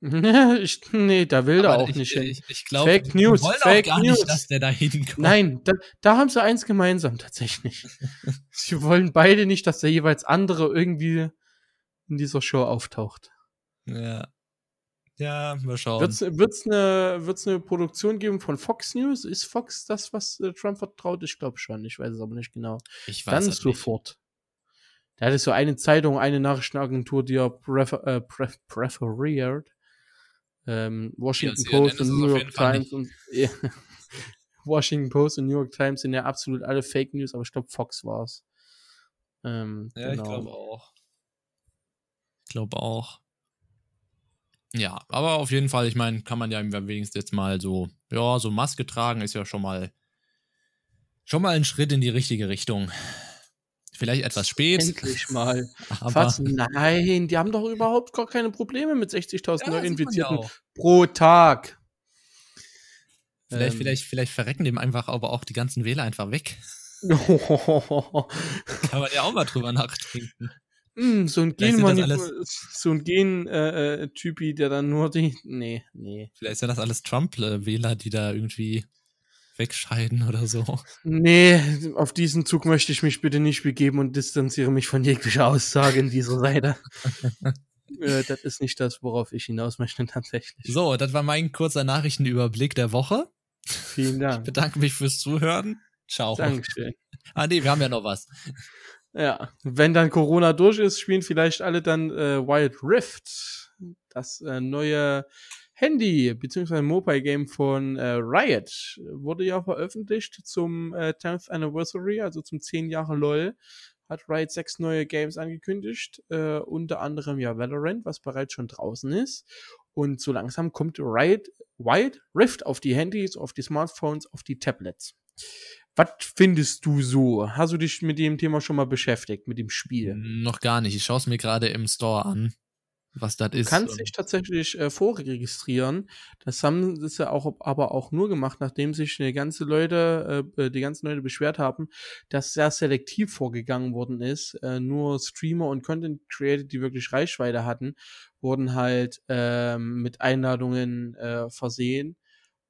B: ich, nee, da will er auch
A: ich,
B: nicht hin.
A: Ich, ich glaube,
B: Fake News,
A: wollen
B: Fake
A: auch gar
B: News.
A: nicht, dass der da hinkommt.
B: Nein, da, da haben sie eins gemeinsam tatsächlich. sie wollen beide nicht, dass der jeweils andere irgendwie in dieser Show auftaucht.
A: Ja. Ja, mal schauen.
B: Wird's, wird's eine, wird's eine Produktion geben von Fox News? Ist Fox das, was äh, Trump vertraut? Ich glaube schon. Ich weiß es aber nicht genau.
A: ich weiß
B: Dann
A: halt nicht.
B: sofort. Der hatte so eine Zeitung, eine Nachrichtenagentur, die er prefer, äh, pref, preferiert. Ähm, Washington
A: Ja,
B: Post und New York Times und ja. Washington Post und New York Times sind ja absolut alle Fake News, aber ich glaube Fox war's. Ähm,
A: Ja, ich
B: genau.
A: glaube auch. Ich glaube auch. Ja, aber auf jeden Fall, ich meine, kann man ja wenigstens jetzt mal so, ja, so Maske tragen ist ja schon mal schon mal ein Schritt in die richtige Richtung. Vielleicht etwas spät,
B: Endlich mal.
A: aber?
B: Nein, die haben doch überhaupt gar keine Probleme mit 60.000
A: Ja,
B: Neuinfizierten pro Tag.
A: vielleicht,
B: Ähm.
A: vielleicht, vielleicht verrecken dem einfach aber auch die ganzen Wähler einfach weg. Kann man ja auch mal drüber nachdenken.
B: Mm, so ein
A: Vielleicht sind das
B: Gen so ein Gen äh, äh, der dann nur die nee, nee.
A: Vielleicht sind das alles Trump-Wähler, die da irgendwie wegscheiden oder so.
B: Nee, auf diesen Zug möchte ich mich bitte nicht begeben und distanziere mich von jeglicher Aussage in dieser Seite. äh, das ist nicht das, worauf ich hinaus möchte tatsächlich.
A: So, das war mein kurzer Nachrichtenüberblick der Woche.
B: Vielen
A: Ich
B: Dank.
A: bedanke mich fürs Zuhören. Ciao.
B: Dankeschön.
A: Ah, nee, wir haben ja noch was.
B: Ja, wenn dann Corona durch ist, spielen vielleicht alle dann äh, Wild Rift, das äh, neue Handy bzw. Mobile Game von äh, Riot wurde ja veröffentlicht zum äh, 10th Anniversary, also zum 10 Jahre LOL. Hat Riot sechs neue Games angekündigt, äh, unter anderem ja Valorant, was bereits schon draußen ist. Und so langsam kommt Riot Wild Rift auf die Handys, auf die Smartphones, auf die Tablets. Was findest du so? Hast du dich mit dem Thema schon mal beschäftigt, mit dem Spiel?
A: Noch gar nicht. Ich schaue es mir gerade im Store an was das ist.
B: Du kannst dich tatsächlich äh, vorregistrieren. Das haben sie ja auch, aber auch nur gemacht, nachdem sich die ganze Leute, äh, die ganzen Leute beschwert haben, dass sehr selektiv vorgegangen worden ist. Äh, nur Streamer und Content Creator, die wirklich Reichweite hatten, wurden halt äh, mit Einladungen äh, versehen.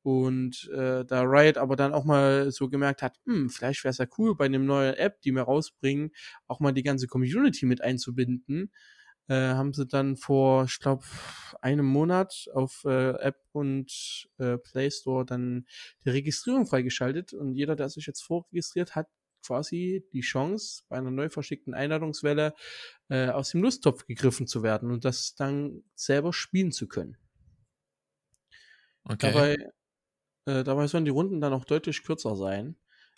B: Und äh, da Riot aber dann auch mal so gemerkt hat, hm, vielleicht wäre es ja cool, bei einem neuen App, die wir rausbringen, auch mal die ganze Community mit einzubinden äh, haben sie dann vor, ich glaube, einem Monat auf äh, App und äh, Play Store dann die Registrierung freigeschaltet und jeder, der sich jetzt vorregistriert hat, quasi die Chance, bei einer neu verschickten Einladungswelle äh, aus dem Lusttopf gegriffen zu werden und das dann selber spielen zu können. Okay. Dabei, äh, dabei sollen die Runden dann auch deutlich kürzer sein.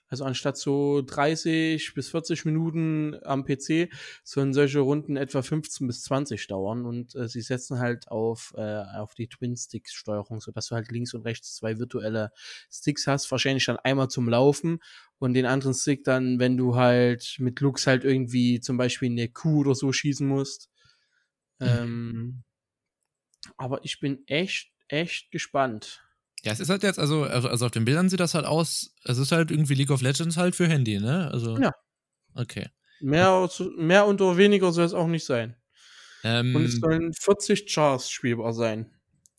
B: Also anstatt so 30 bis 40 Minuten am PC sollen solche Runden etwa 15 bis 20 dauern und äh, sie setzen halt auf, äh, auf die Twin-Stick-Steuerung, sodass du halt links und rechts zwei virtuelle Sticks hast, wahrscheinlich dann einmal zum Laufen und den anderen Stick dann, wenn du halt mit Lux halt irgendwie zum Beispiel eine Kuh oder so schießen musst. Mhm. Ähm, aber ich bin echt, echt gespannt.
A: Ja, es ist halt jetzt, also, also, also auf den Bildern sieht das halt aus, es ist halt irgendwie League of Legends halt für Handy, ne? Also.
B: Ja.
A: Okay.
B: Mehr, mehr und weniger soll es auch nicht sein. Ähm, und es sollen 40 Chars spielbar sein.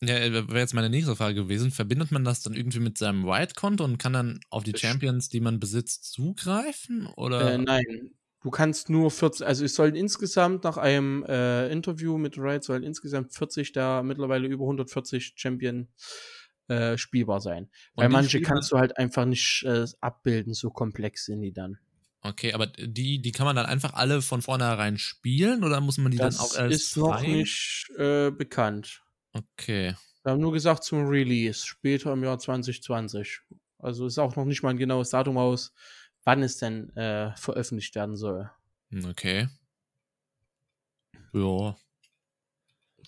A: Ja, äh, wäre jetzt meine nächste Frage gewesen. Verbindet man das dann irgendwie mit seinem White-Konto und kann dann auf die Champions, die man besitzt, zugreifen? Oder?
B: Äh, nein. Du kannst nur 40, also es sollen insgesamt nach einem äh, Interview mit Riot sollen insgesamt 40 da mittlerweile über 140 Champion äh, spielbar sein. Und Weil manche kannst du halt einfach nicht äh, abbilden, so komplex sind die dann.
A: Okay, aber die, die kann man dann einfach alle von vornherein spielen oder muss man die
B: das
A: dann auch erst
B: ist noch nicht äh, bekannt.
A: Okay.
B: Wir haben nur gesagt zum Release, später im Jahr 2020. Also ist auch noch nicht mal ein genaues Datum aus, wann es denn äh, veröffentlicht werden soll.
A: Okay. Ja,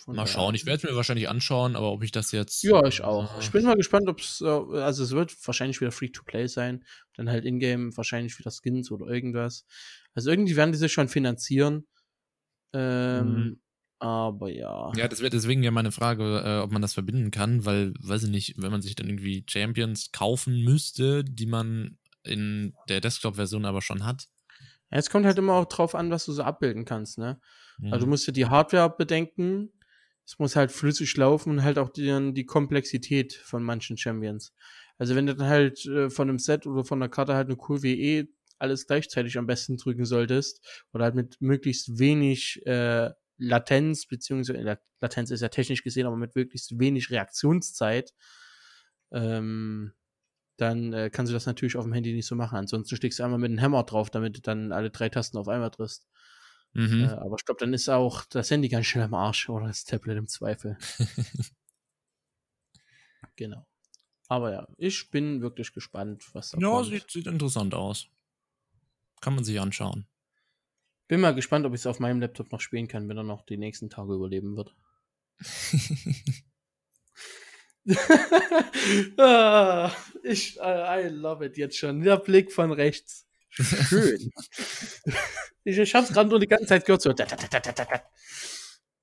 A: von mal schauen. Ich werde es mir wahrscheinlich anschauen, aber ob ich das jetzt.
B: Ja, ich auch. Äh, ich bin mal gespannt, ob es. Äh, also, es wird wahrscheinlich wieder Free-to-Play sein. Dann halt Ingame wahrscheinlich wieder Skins oder irgendwas. Also, irgendwie werden die sich schon finanzieren. Ähm, mhm. Aber ja.
A: Ja, das wäre deswegen ja meine Frage, äh, ob man das verbinden kann, weil, weiß ich nicht, wenn man sich dann irgendwie Champions kaufen müsste, die man in der Desktop-Version aber schon hat.
B: Ja, es kommt halt immer auch drauf an, was du so abbilden kannst, ne? Mhm. Also du musst dir die Hardware bedenken, es muss halt flüssig laufen und halt auch die, die Komplexität von manchen Champions. Also wenn du dann halt äh, von einem Set oder von der Karte halt eine QWE alles gleichzeitig am besten drücken solltest oder halt mit möglichst wenig äh, Latenz, beziehungsweise Latenz ist ja technisch gesehen, aber mit möglichst wenig Reaktionszeit, ähm, dann äh, kannst du das natürlich auf dem Handy nicht so machen. Ansonsten steckst du einmal mit einem Hammer drauf, damit du dann alle drei Tasten auf einmal triffst. Mhm. Äh, aber ich glaube, dann ist auch das Handy ganz schnell am Arsch oder das Tablet im Zweifel. genau. Aber ja, ich bin wirklich gespannt, was
A: da ja, kommt. Ja, sieht, sieht interessant aus. Kann man sich anschauen.
B: Bin mal gespannt, ob ich es auf meinem Laptop noch spielen kann, wenn er noch die nächsten Tage überleben wird. ah, ich, I, I love it jetzt schon. Der Blick von rechts. Schön. ich es gerade nur die ganze Zeit gehört. So.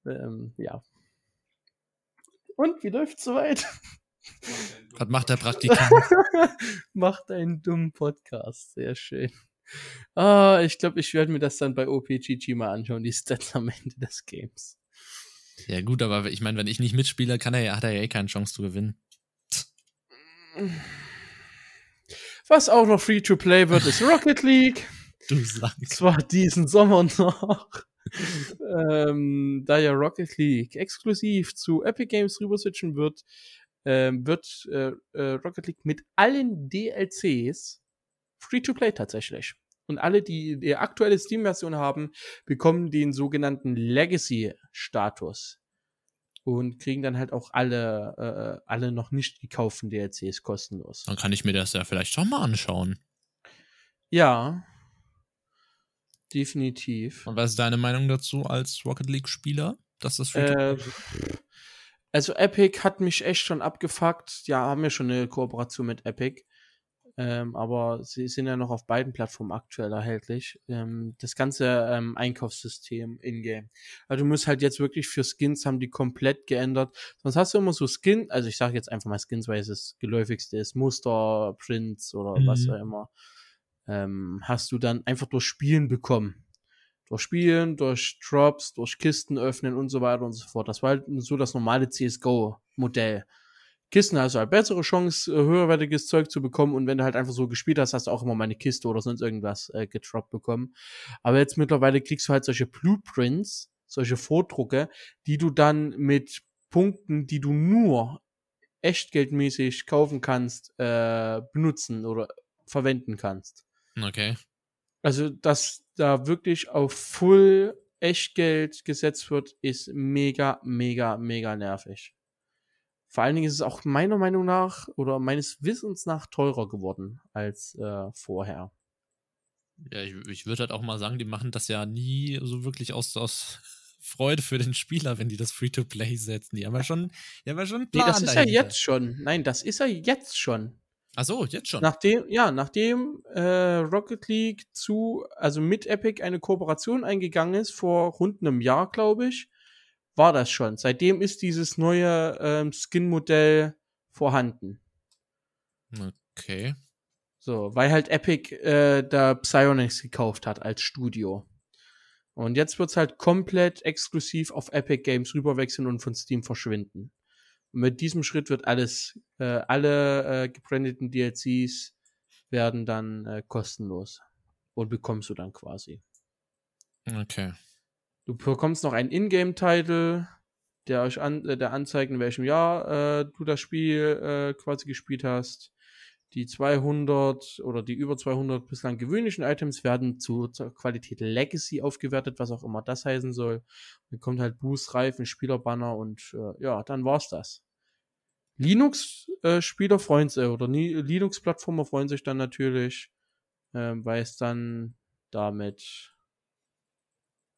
B: Ähm, ja. Und wie läuft's soweit?
A: Was macht der Praktikant?
B: macht einen dummen Podcast. Sehr schön. Ah, ich glaube, ich werde mir das dann bei OPGG mal anschauen, die Stats am Ende des Games.
A: Ja, gut, aber ich meine, wenn ich nicht mitspiele, kann er ja, hat er ja eh keine Chance zu gewinnen.
B: Was auch noch free to play wird, ist Rocket League.
A: Du sagst.
B: Zwar diesen Sommer noch. ähm, da ja Rocket League exklusiv zu Epic Games rüber switchen wird, ähm, wird äh, äh, Rocket League mit allen DLCs free to play tatsächlich. und alle, die die aktuelle Steam-Version haben, bekommen den sogenannten Legacy-Status und kriegen dann halt auch alle, äh, alle noch nicht gekauften DLCs kostenlos.
A: Dann kann ich mir das ja vielleicht schon mal anschauen.
B: Ja, definitiv.
A: Und was ist deine Meinung dazu als Rocket League-Spieler? Dass das
B: äh, Also Epic hat mich echt schon abgefuckt. Ja, haben wir schon eine Kooperation mit Epic. Ähm, aber sie sind ja noch auf beiden Plattformen aktuell erhältlich. Ähm, das ganze ähm, Einkaufssystem in-game. Also du musst halt jetzt wirklich für Skins haben die komplett geändert. Sonst hast du immer so Skin, also ich sage jetzt einfach mal Skins, weil es das geläufigste ist, Muster, Prints oder mhm. was auch immer. Ähm, hast du dann einfach durch Spielen bekommen. Durch Spielen, durch Drops, durch Kisten öffnen und so weiter und so fort. Das war halt so das normale CSGO-Modell. Kisten hast du halt bessere Chance, äh, höherwertiges Zeug zu bekommen. Und wenn du halt einfach so gespielt hast, hast du auch immer mal eine Kiste oder sonst irgendwas äh, getroppt bekommen. Aber jetzt mittlerweile kriegst du halt solche Blueprints, solche Vordrucke, die du dann mit Punkten, die du nur echtgeldmäßig kaufen kannst, äh, benutzen oder verwenden kannst.
A: Okay.
B: Also, dass da wirklich auf Full Echtgeld gesetzt wird, ist mega, mega, mega nervig. Vor allen Dingen ist es auch meiner Meinung nach oder meines Wissens nach teurer geworden als äh, vorher.
A: Ja, ich, ich würde halt auch mal sagen, die machen das ja nie so wirklich aus, aus Freude für den Spieler, wenn die das Free-to-Play setzen. Die haben ja schon, die haben ja schon einen
B: Plan Nee, das ist dahinter. ja jetzt schon. Nein, das ist ja jetzt schon.
A: Ach so, jetzt schon.
B: Nachdem, ja, nachdem äh, Rocket League zu, also mit Epic eine Kooperation eingegangen ist, vor rund einem Jahr, glaube ich, war das schon. Seitdem ist dieses neue ähm, Skin-Modell vorhanden.
A: Okay.
B: So, weil halt Epic äh, da Psyonix gekauft hat als Studio. Und jetzt wird's halt komplett exklusiv auf Epic Games rüberwechseln und von Steam verschwinden. Und mit diesem Schritt wird alles, äh, alle äh, gebrandeten DLCs werden dann äh, kostenlos. Und bekommst du dann quasi.
A: Okay.
B: Du bekommst noch einen Ingame-Title, der euch an, äh, der anzeigt, in welchem Jahr äh, du das Spiel äh, quasi gespielt hast. Die 200 oder die über 200 bislang gewöhnlichen Items werden zu, zur Qualität Legacy aufgewertet, was auch immer das heißen soll. Dann kommt halt Boost, Reifen, Spielerbanner und äh, ja, dann war's das. Linux-Spieler äh, freuen sich, oder Linux-Plattformer freuen sich dann natürlich, äh, weil es dann damit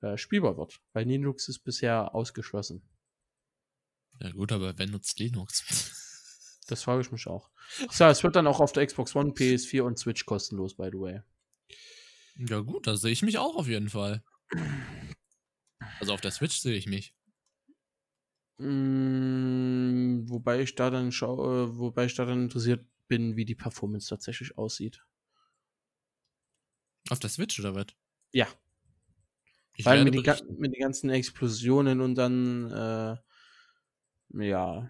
B: äh, spielbar wird. Weil Linux ist bisher ausgeschlossen.
A: Ja gut, aber wer nutzt Linux?
B: Das frage ich mich auch. So, es wird dann auch auf der Xbox One, PS4 und Switch kostenlos, by the way.
A: Ja gut, da sehe ich mich auch auf jeden Fall. Also auf der Switch sehe ich mich.
B: Mm, wobei ich da dann schaue, wobei ich da dann interessiert bin, wie die Performance tatsächlich aussieht.
A: Auf der Switch oder was?
B: Ja. Ich Weil mit, die, mit den ganzen Explosionen und dann, äh, ja.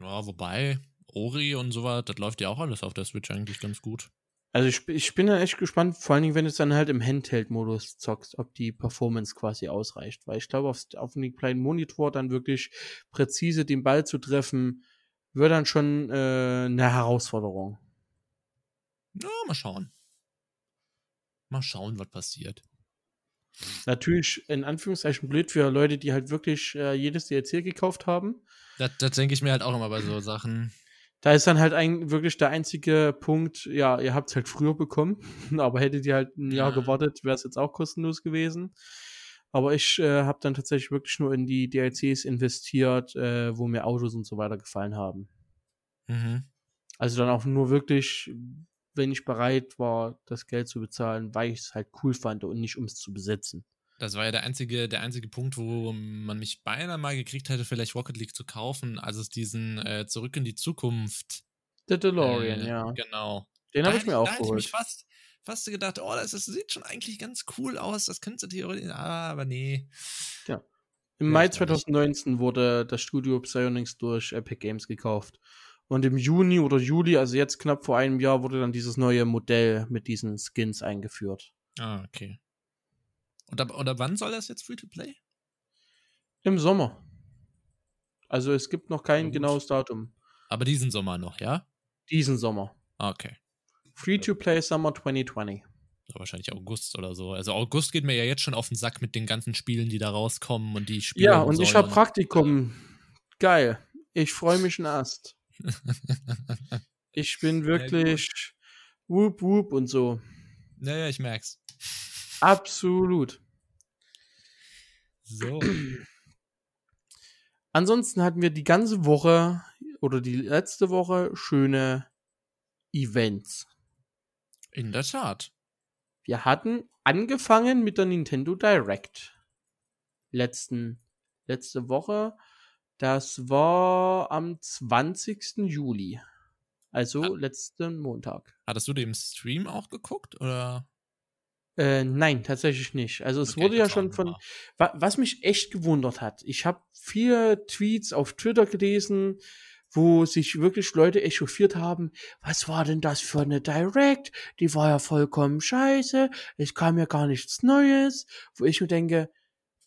A: Ja, wobei, Ori und so was, das läuft ja auch alles auf der Switch eigentlich ganz gut.
B: Also ich, ich bin da echt gespannt, vor allen Dingen, wenn du es dann halt im Handheld-Modus zockst, ob die Performance quasi ausreicht. Weil ich glaube, auf, auf einem kleinen Monitor dann wirklich präzise den Ball zu treffen, wird dann schon äh, eine Herausforderung.
A: Ja, mal schauen. Mal schauen, was passiert.
B: Natürlich in Anführungszeichen blöd für Leute, die halt wirklich äh, jedes DLC gekauft haben.
A: Das, das denke ich mir halt auch immer bei so Sachen.
B: Da ist dann halt ein, wirklich der einzige Punkt, ja, ihr habt es halt früher bekommen, aber hättet ihr halt ein Jahr ja. gewartet, wäre es jetzt auch kostenlos gewesen. Aber ich äh, habe dann tatsächlich wirklich nur in die DLCs investiert, äh, wo mir Autos und so weiter gefallen haben. Mhm. Also dann auch nur wirklich wenn ich bereit war, das Geld zu bezahlen, weil ich es halt cool fand und nicht um es zu besitzen.
A: Das war ja der einzige, der einzige Punkt, wo man mich beinahe mal gekriegt hätte, vielleicht Rocket League zu kaufen, als es diesen äh, Zurück in die Zukunft.
B: The DeLorean, äh, ja.
A: Genau.
B: Den habe ich mir auch da geholt. Da
A: hätte ich mich fast, fast gedacht, oh, das, das, sieht schon eigentlich ganz cool aus, das könnte theoretisch, ah, aber nee.
B: Ja. Im Mai 2019 wurde das Studio Psyonix durch Epic Games gekauft. Und im Juni oder Juli, also jetzt knapp vor einem Jahr, wurde dann dieses neue Modell mit diesen Skins eingeführt.
A: Ah, okay. Und ab, und ab wann soll das jetzt Free-to-Play?
B: Im Sommer. Also es gibt noch kein genaues Datum.
A: Aber diesen Sommer noch, ja?
B: Diesen Sommer.
A: Okay.
B: Free-to-Play Summer 2020.
A: wahrscheinlich August oder so. Also August geht mir ja jetzt schon auf den Sack mit den ganzen Spielen, die da rauskommen und die Spiele.
B: Ja, und ich habe Praktikum. Geil. Ich freue mich ein Ast. Ich bin wirklich whoop whoop und so.
A: Naja, ich merk's.
B: Absolut.
A: So.
B: Ansonsten hatten wir die ganze Woche oder die letzte Woche schöne Events.
A: In der Tat.
B: Wir hatten angefangen mit der Nintendo Direct. Letzten, letzte Woche. Das war am 20. Juli. Also ah. letzten Montag.
A: Hattest du den Stream auch geguckt oder?
B: Äh, nein, tatsächlich nicht. Also es okay, wurde ja schon von, wa was mich echt gewundert hat. Ich habe vier Tweets auf Twitter gelesen, wo sich wirklich Leute echauffiert haben. Was war denn das für eine Direct? Die war ja vollkommen scheiße. Es kam ja gar nichts Neues. Wo ich mir denke,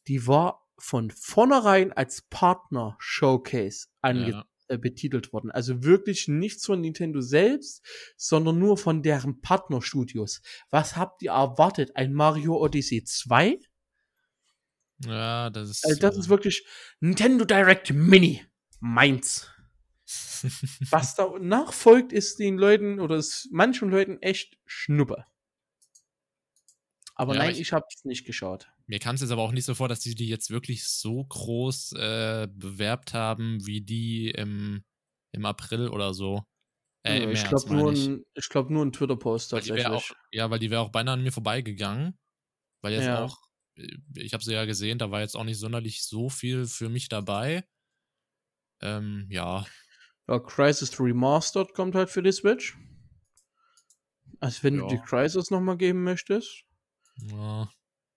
B: die war von vornherein als Partner Showcase ange ja. Äh, betitelt worden. Also wirklich nichts von Nintendo selbst, sondern nur von deren Partnerstudios. Was habt ihr erwartet? Ein Mario Odyssey 2?
A: Ja, das ist.
B: Also das ist wirklich Nintendo Direct Mini. Meins. Was da nachfolgt, ist den Leuten oder ist manchen Leuten echt Schnuppe. Aber ja, nein, ich, ich habe es nicht geschaut.
A: Mir kam es jetzt aber auch nicht so vor, dass die die jetzt wirklich so groß äh, bewerbt haben, wie die im, im April oder so.
B: Äh, ja, ich glaube nur, ein, glaub nur ein Twitter-Post tatsächlich.
A: Auch, ja, weil die wäre auch beinahe an mir vorbeigegangen. Weil jetzt ja. auch, äh, ich habe sie ja gesehen, da war jetzt auch nicht sonderlich so viel für mich dabei. Ähm, ja.
B: Ja, Crisis Remastered kommt halt für die Switch. Also wenn ja. du die Crisis nochmal geben möchtest.
A: Ja.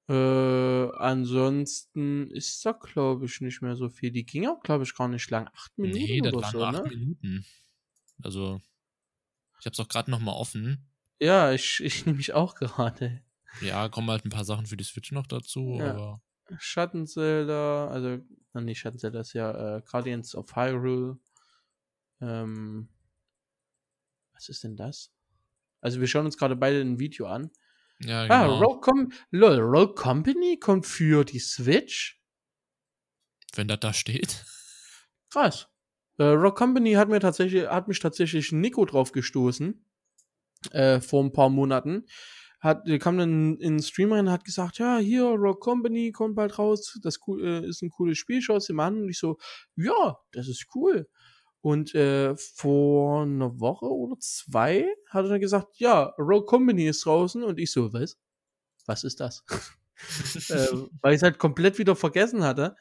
B: Äh, ansonsten ist da, glaube ich, nicht mehr so viel. Die ging auch, glaube ich, gar nicht lang. Acht Minuten nee, das oder waren so, nur acht
A: ne? Minuten. Also, ich habe es auch gerade noch mal offen.
B: Ja, ich, ich nehme mich auch gerade.
A: Ja, kommen halt ein paar Sachen für die Switch noch dazu, ja. aber.
B: Schattenzelda, also, nee, Schattenzelda ist ja äh, Guardians of Hyrule. Ähm, was ist denn das? Also, wir schauen uns gerade beide ein Video an.
A: Ja,
B: ah, genau. Ah, Rogue, Com Lol, Rogue Company kommt für die Switch.
A: Wenn das da steht.
B: Krass. Äh, Rogue Company hat mir tatsächlich, hat mich tatsächlich Nico drauf gestoßen. Äh, vor ein paar Monaten. Hat, kam dann in den Stream rein und hat gesagt, ja, hier, Rogue Company kommt bald raus. Das cool, äh, ist ein cooles Spiel, schau es dir mal an. Und ich so, ja, das ist cool. Und äh, vor einer Woche oder zwei hat er dann gesagt, ja, Rogue Company ist draußen. Und ich so, was? Was ist das? äh, weil ich es halt komplett wieder vergessen hatte.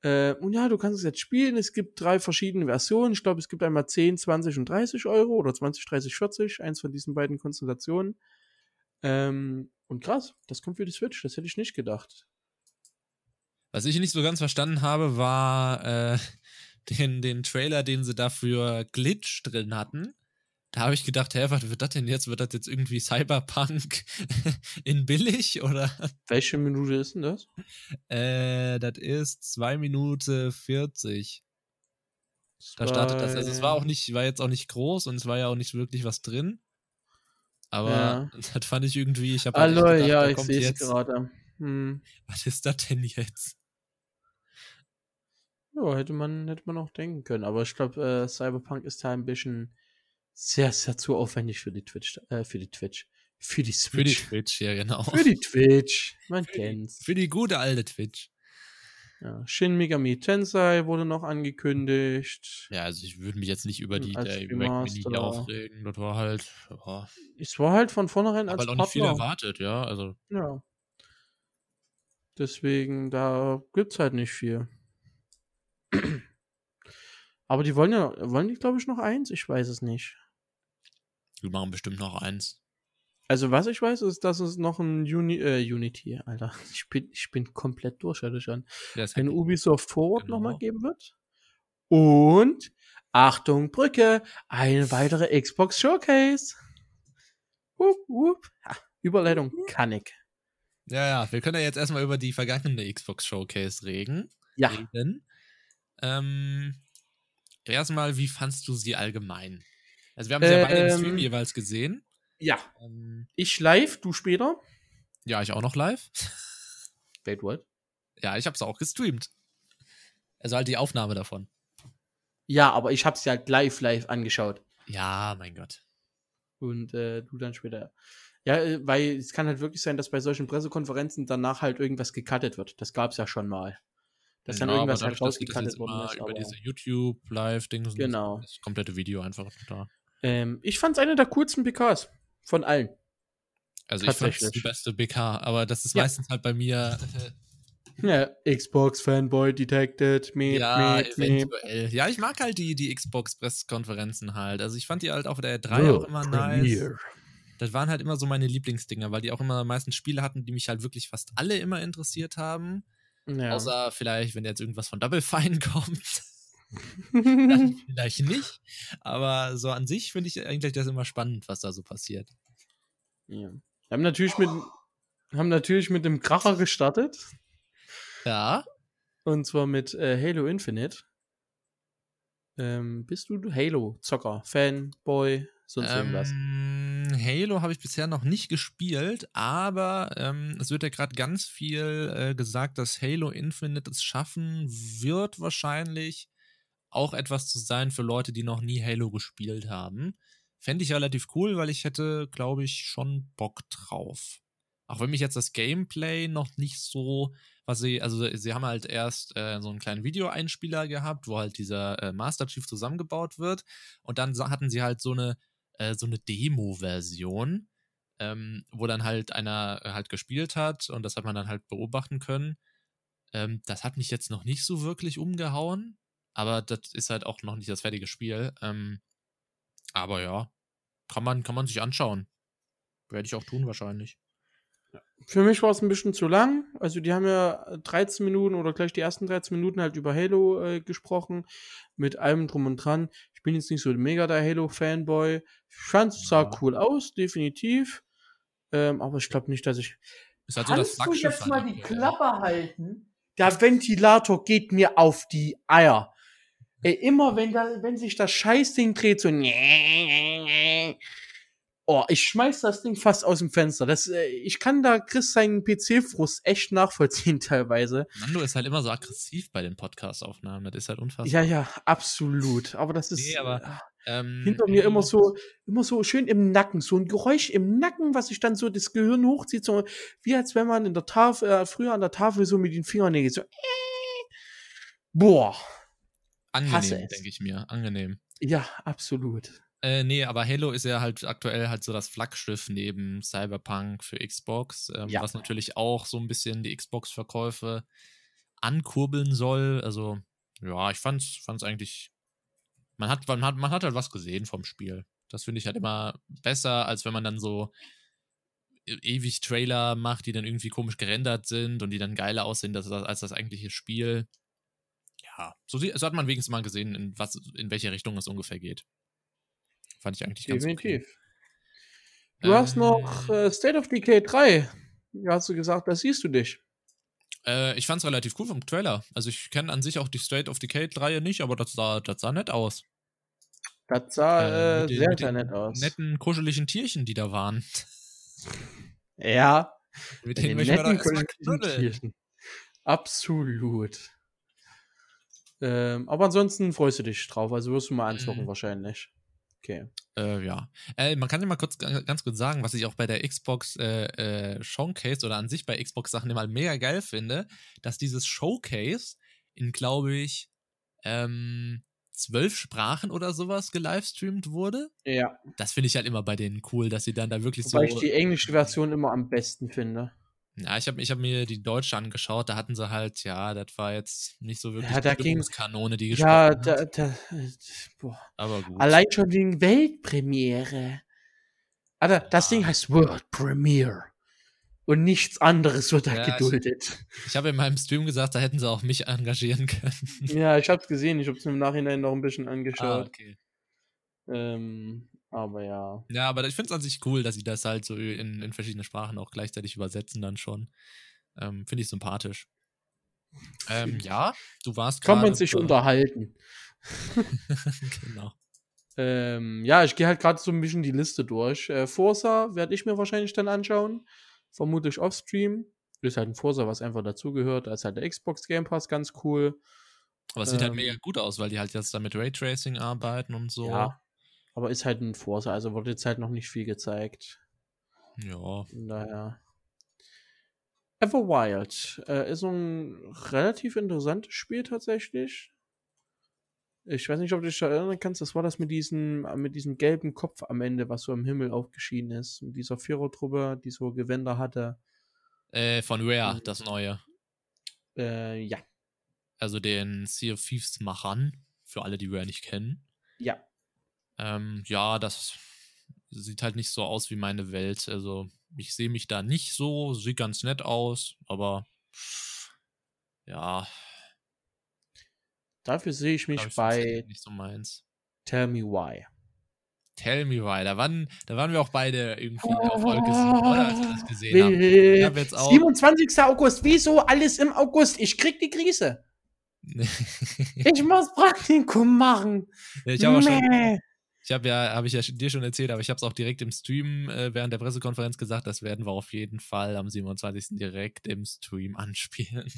B: Äh, und ja, du kannst es jetzt spielen. Es gibt drei verschiedene Versionen. Ich glaube, es gibt einmal 10, 20 und 30 Euro oder 20, 30, 40. Eins von diesen beiden Konstellationen. Ähm, und krass, das kommt für die Switch. Das hätte ich nicht gedacht.
A: Was ich nicht so ganz verstanden habe, war, äh, den, den Trailer, den sie dafür Glitch drin hatten. Da habe ich gedacht, hä, was wird das denn jetzt? Wird das jetzt irgendwie Cyberpunk in billig oder?
B: Welche Minute ist denn das?
A: Äh, das ist 2 Minuten 40. Da startet das. Also es war auch nicht, war jetzt auch nicht groß und es war ja auch nicht wirklich was drin. Aber ja. das fand ich irgendwie, ich habe
B: halt Hallo, gedacht, ja, ich sehe es gerade. Hm.
A: Was ist das denn jetzt?
B: Ja, hätte man, hätte man auch denken können. Aber ich glaube, äh, Cyberpunk ist da ein bisschen sehr, sehr zu aufwendig für die Twitch, äh, für die Twitch. Für die Switch.
A: Für die Twitch, ja, genau.
B: Für die Twitch. Man
A: für
B: kennt's.
A: Die, für die gute alte Twitch.
B: Ja, Shin Megami Tensei wurde noch angekündigt.
A: Ja, also ich würde mich jetzt nicht über die der Mini aufregen. Das war halt. Ja.
B: Es war halt von vornherein als
A: halt auch nicht viel erwartet, ja. Also.
B: Ja. Deswegen, da gibt's halt nicht viel. Aber die wollen ja, wollen die, glaube ich, noch eins? Ich weiß es nicht.
A: Die machen bestimmt noch eins.
B: Also, was ich weiß, ist, dass es noch ein Uni äh, Unity, Alter. Ich bin, ich bin komplett durch, hatte schon. Ja, ein Ubisoft Forward genau. nochmal geben wird. Und, Achtung, Brücke, eine weitere Xbox Showcase. Wupp, wupp. Ha, Überleitung kann ich.
A: Ja, ja, wir können ja jetzt erstmal über die vergangene Xbox Showcase reden.
B: Ja.
A: Reden. Ähm, erstmal, wie fandst du sie allgemein? Also wir haben sie ähm, ja beide im Stream ähm. jeweils gesehen.
B: Ja.
A: Ähm,
B: Ich live, du später.
A: ja, ich auch noch live.
B: Wait, what?
A: Ja, ich hab's auch gestreamt. Also halt die Aufnahme davon.
B: Ja, aber ich hab's ja halt live, live angeschaut.
A: Ja, mein Gott.
B: Und äh, du dann später. Ja, äh, weil es kann halt wirklich sein, dass bei solchen Pressekonferenzen danach halt irgendwas gecuttet wird. Das gab's ja schon mal. Dass dann
A: Ja,
B: irgendwas
A: aber
B: halt
A: dadurch,
B: worden ist.
A: Über diese YouTube-Live-Dings.
B: Genau.
A: Das komplette Video einfach da.
B: ähm, ich fand's eine der coolsten PKs. Von allen.
A: Also ich fand die beste BK, aber das ist
B: Ja.
A: meistens halt bei mir.
B: Ja, Xbox Fanboy detected. Meep,
A: ja,
B: meep, meep.
A: eventuell. Ja, ich mag halt die, die Xbox-Presskonferenzen halt. Also ich fand die halt auf der 3 auch immer nice.
B: Premiere.
A: Das waren halt immer so meine Lieblingsdinger, weil die auch immer meistens Spiele hatten, die mich halt wirklich fast alle immer interessiert haben.
B: Ja.
A: Außer vielleicht, wenn jetzt irgendwas von Double Fine kommt. dann vielleicht nicht. Aber so an sich finde ich eigentlich das immer spannend, was da so passiert.
B: ja. Haben natürlich mit haben natürlich mit dem Kracher gestartet.
A: Ja.
B: Und zwar mit äh, Halo Infinite. Ähm, bist du Halo-Zocker, Fanboy, sonst irgendwas?
A: Halo habe ich bisher noch nicht gespielt, aber ähm, es wird ja gerade ganz viel äh, gesagt, dass Halo Infinite es schaffen wird, wahrscheinlich auch etwas zu sein für Leute, die noch nie Halo gespielt haben. Fände ich relativ cool, weil ich hätte, glaube ich, schon Bock drauf. Auch wenn mich jetzt das Gameplay noch nicht so, was sie, also sie haben halt erst äh, so einen kleinen Videoeinspieler gehabt, wo halt dieser äh, Master Chief zusammengebaut wird. Und dann hatten sie halt so eine, äh, so eine Demo-Version, ähm, wo dann halt einer äh, halt gespielt hat und das hat man dann halt beobachten können. Ähm, das hat mich jetzt noch nicht so wirklich umgehauen, aber das ist halt auch noch nicht das fertige Spiel. Ähm, aber ja, kann man, kann man sich anschauen. Werde ich auch tun wahrscheinlich.
B: Für mich war es ein bisschen zu lang. Also die haben ja 13 Minuten oder gleich die ersten 13 Minuten halt über Halo äh, gesprochen. Mit allem drum und dran. Ich bin jetzt nicht so mega der Halo-Fanboy. Ich fand es sah
A: Ja.
B: cool aus, definitiv. Ähm, aber ich glaube nicht, dass ich.
A: Ist halt so das
B: Kannst du
A: Flaggschiff
B: jetzt mal die. Klappe halten? Der Ventilator geht mir auf die Eier. Ey, immer wenn, da, wenn sich das Scheißding dreht, so. Oh, ich schmeiß das Ding fast aus dem Fenster. Das, äh, ich kann da Chris seinen PC-Frust echt nachvollziehen teilweise.
A: Nando ist halt immer so aggressiv bei den Podcast-Aufnahmen. Das ist halt unfassbar.
B: Ja, ja, absolut. Aber das ist
A: Nee, aber,
B: äh,
A: Ähm,
B: hinter mir immer so, immer so schön im Nacken, so ein Geräusch im Nacken, was sich dann so das Gehirn hochzieht, so wie als wenn man in der Tafel, äh, früher an der Tafel so mit den Fingernägeln so. Äh, boah,
A: Angenehm, denke ich mir. Angenehm.
B: ja, absolut.
A: Äh, nee, aber Halo ist ja halt aktuell halt so das Flaggschiff neben Cyberpunk für Xbox, ähm,
B: Ja.
A: was natürlich auch so ein bisschen die Xbox-Verkäufe ankurbeln soll. Also, ja, ich fand's, fand's eigentlich. Man hat, man, hat, man hat halt was gesehen vom Spiel. Das finde ich halt immer besser, als wenn man dann so e- ewig Trailer macht, die dann irgendwie komisch gerendert sind und die dann geiler aussehen als das, als das eigentliche Spiel. Ja, so, so hat man wenigstens mal gesehen, in, was, in welche Richtung es ungefähr geht. Fand ich eigentlich ganz
B: Definitiv.
A: Okay.
B: Du hast
A: Ähm,
B: noch äh, State of Decay 3. Ja, hast du gesagt, da siehst du dich.
A: Äh, ich fand's relativ cool vom Trailer. Also ich kenne an sich auch die State of Decay-Reihe nicht, aber das sah, das sah nett aus.
B: Das sah äh,
A: mit den-
B: sehr, sehr nett aus.
A: Netten, kuscheligen Tierchen, die da waren.
B: Ja,
A: Mit denen
B: den netten kuscheligen. Tierchen. Absolut. Ähm, aber ansonsten freust du dich drauf, also wirst du mal anzocken
A: Mhm.
B: wahrscheinlich. Okay.
A: Äh, ja. Äh, man kann ja mal kurz, ganz kurz sagen, was ich auch bei der Xbox äh, äh, Showcase oder an sich bei Xbox Sachen immer mega geil finde, dass dieses Showcase in, glaube ich, ähm, zwölf Sprachen oder sowas gelivestreamt wurde.
B: Ja,
A: Das finde ich halt immer bei denen cool, dass sie dann da wirklich
B: wobei
A: so.
B: ich die englische Version immer am besten finde.
A: Ja, ich habe ich hab mir die deutsche angeschaut, da hatten sie halt, ja, das war jetzt nicht so wirklich
B: Ja, da
A: die
B: ging-
A: Stimmungskanone, die
B: Ja,
A: gesprochen
B: da,
A: hat.
B: da, äh, boah.
A: Aber gut.
B: Allein schon wegen Weltpremiere. Alter, das
A: Ja.
B: Ding heißt World Premiere. Und nichts anderes wird da
A: Ja, ich-
B: geduldet.
A: Ich habe in meinem Stream gesagt, da hätten sie auch mich engagieren können.
B: Ja, ich hab's gesehen, ich hab's mir im Nachhinein noch ein bisschen
A: ah,
B: angeschaut.
A: okay.
B: Ähm, aber ja.
A: Ja, aber ich finde es an sich cool, dass sie das halt so in, in verschiedene Sprachen auch gleichzeitig übersetzen dann schon. Ähm, finde ich sympathisch. Ähm, ja, du warst
B: Kann man
A: gerade
B: sich
A: bei-
B: unterhalten.
A: genau.
B: Ähm, ja, ich gehe halt gerade so ein bisschen die Liste durch. Äh, Forza werde ich mir wahrscheinlich dann anschauen. Vermutlich offstream. Ist halt ein Forza, was einfach dazugehört. Da ist halt der Xbox Game Pass ganz cool.
A: Aber es sieht halt mega gut aus, weil die halt jetzt da mit Raytracing arbeiten und so. Ja.
B: Aber ist halt ein Forza, also wurde jetzt halt noch nicht viel gezeigt.
A: Ja.
B: Von daher. Everwild äh, ist ein relativ interessantes Spiel tatsächlich. Ich weiß nicht, ob du dich erinnern kannst, das war das mit diesem, mit diesem gelben Kopf am Ende, was so am Himmel aufgeschieden ist. Mit dieser Vierertruppe, die so Gewänder hatte.
A: Äh, von Rare, das neue.
B: Äh, ja.
A: Also den Sea of Thieves Machern, für alle, die Rare nicht kennen.
B: Ja.
A: Ähm, ja, das sieht halt nicht so aus wie meine Welt. Also ich sehe mich da nicht so, sieht ganz nett aus, aber ja,
B: Dafür sehe ich mich ich bei
A: nicht so meins.
B: Tell Me Why.
A: Tell Me Why. Da waren, da waren wir auch beide irgendwie oh, auf Wolke 7, oder? Als wir das gesehen haben. Ich hab
B: jetzt auch 27. August. Wieso alles im August? Ich krieg die Krise. ich muss Praktikum machen.
A: Ich habe schon. Ich habe ja, habe ich ja dir schon erzählt, aber ich habe es auch direkt im Stream äh, während der Pressekonferenz gesagt, das werden wir auf jeden Fall am 27. direkt im Stream anspielen.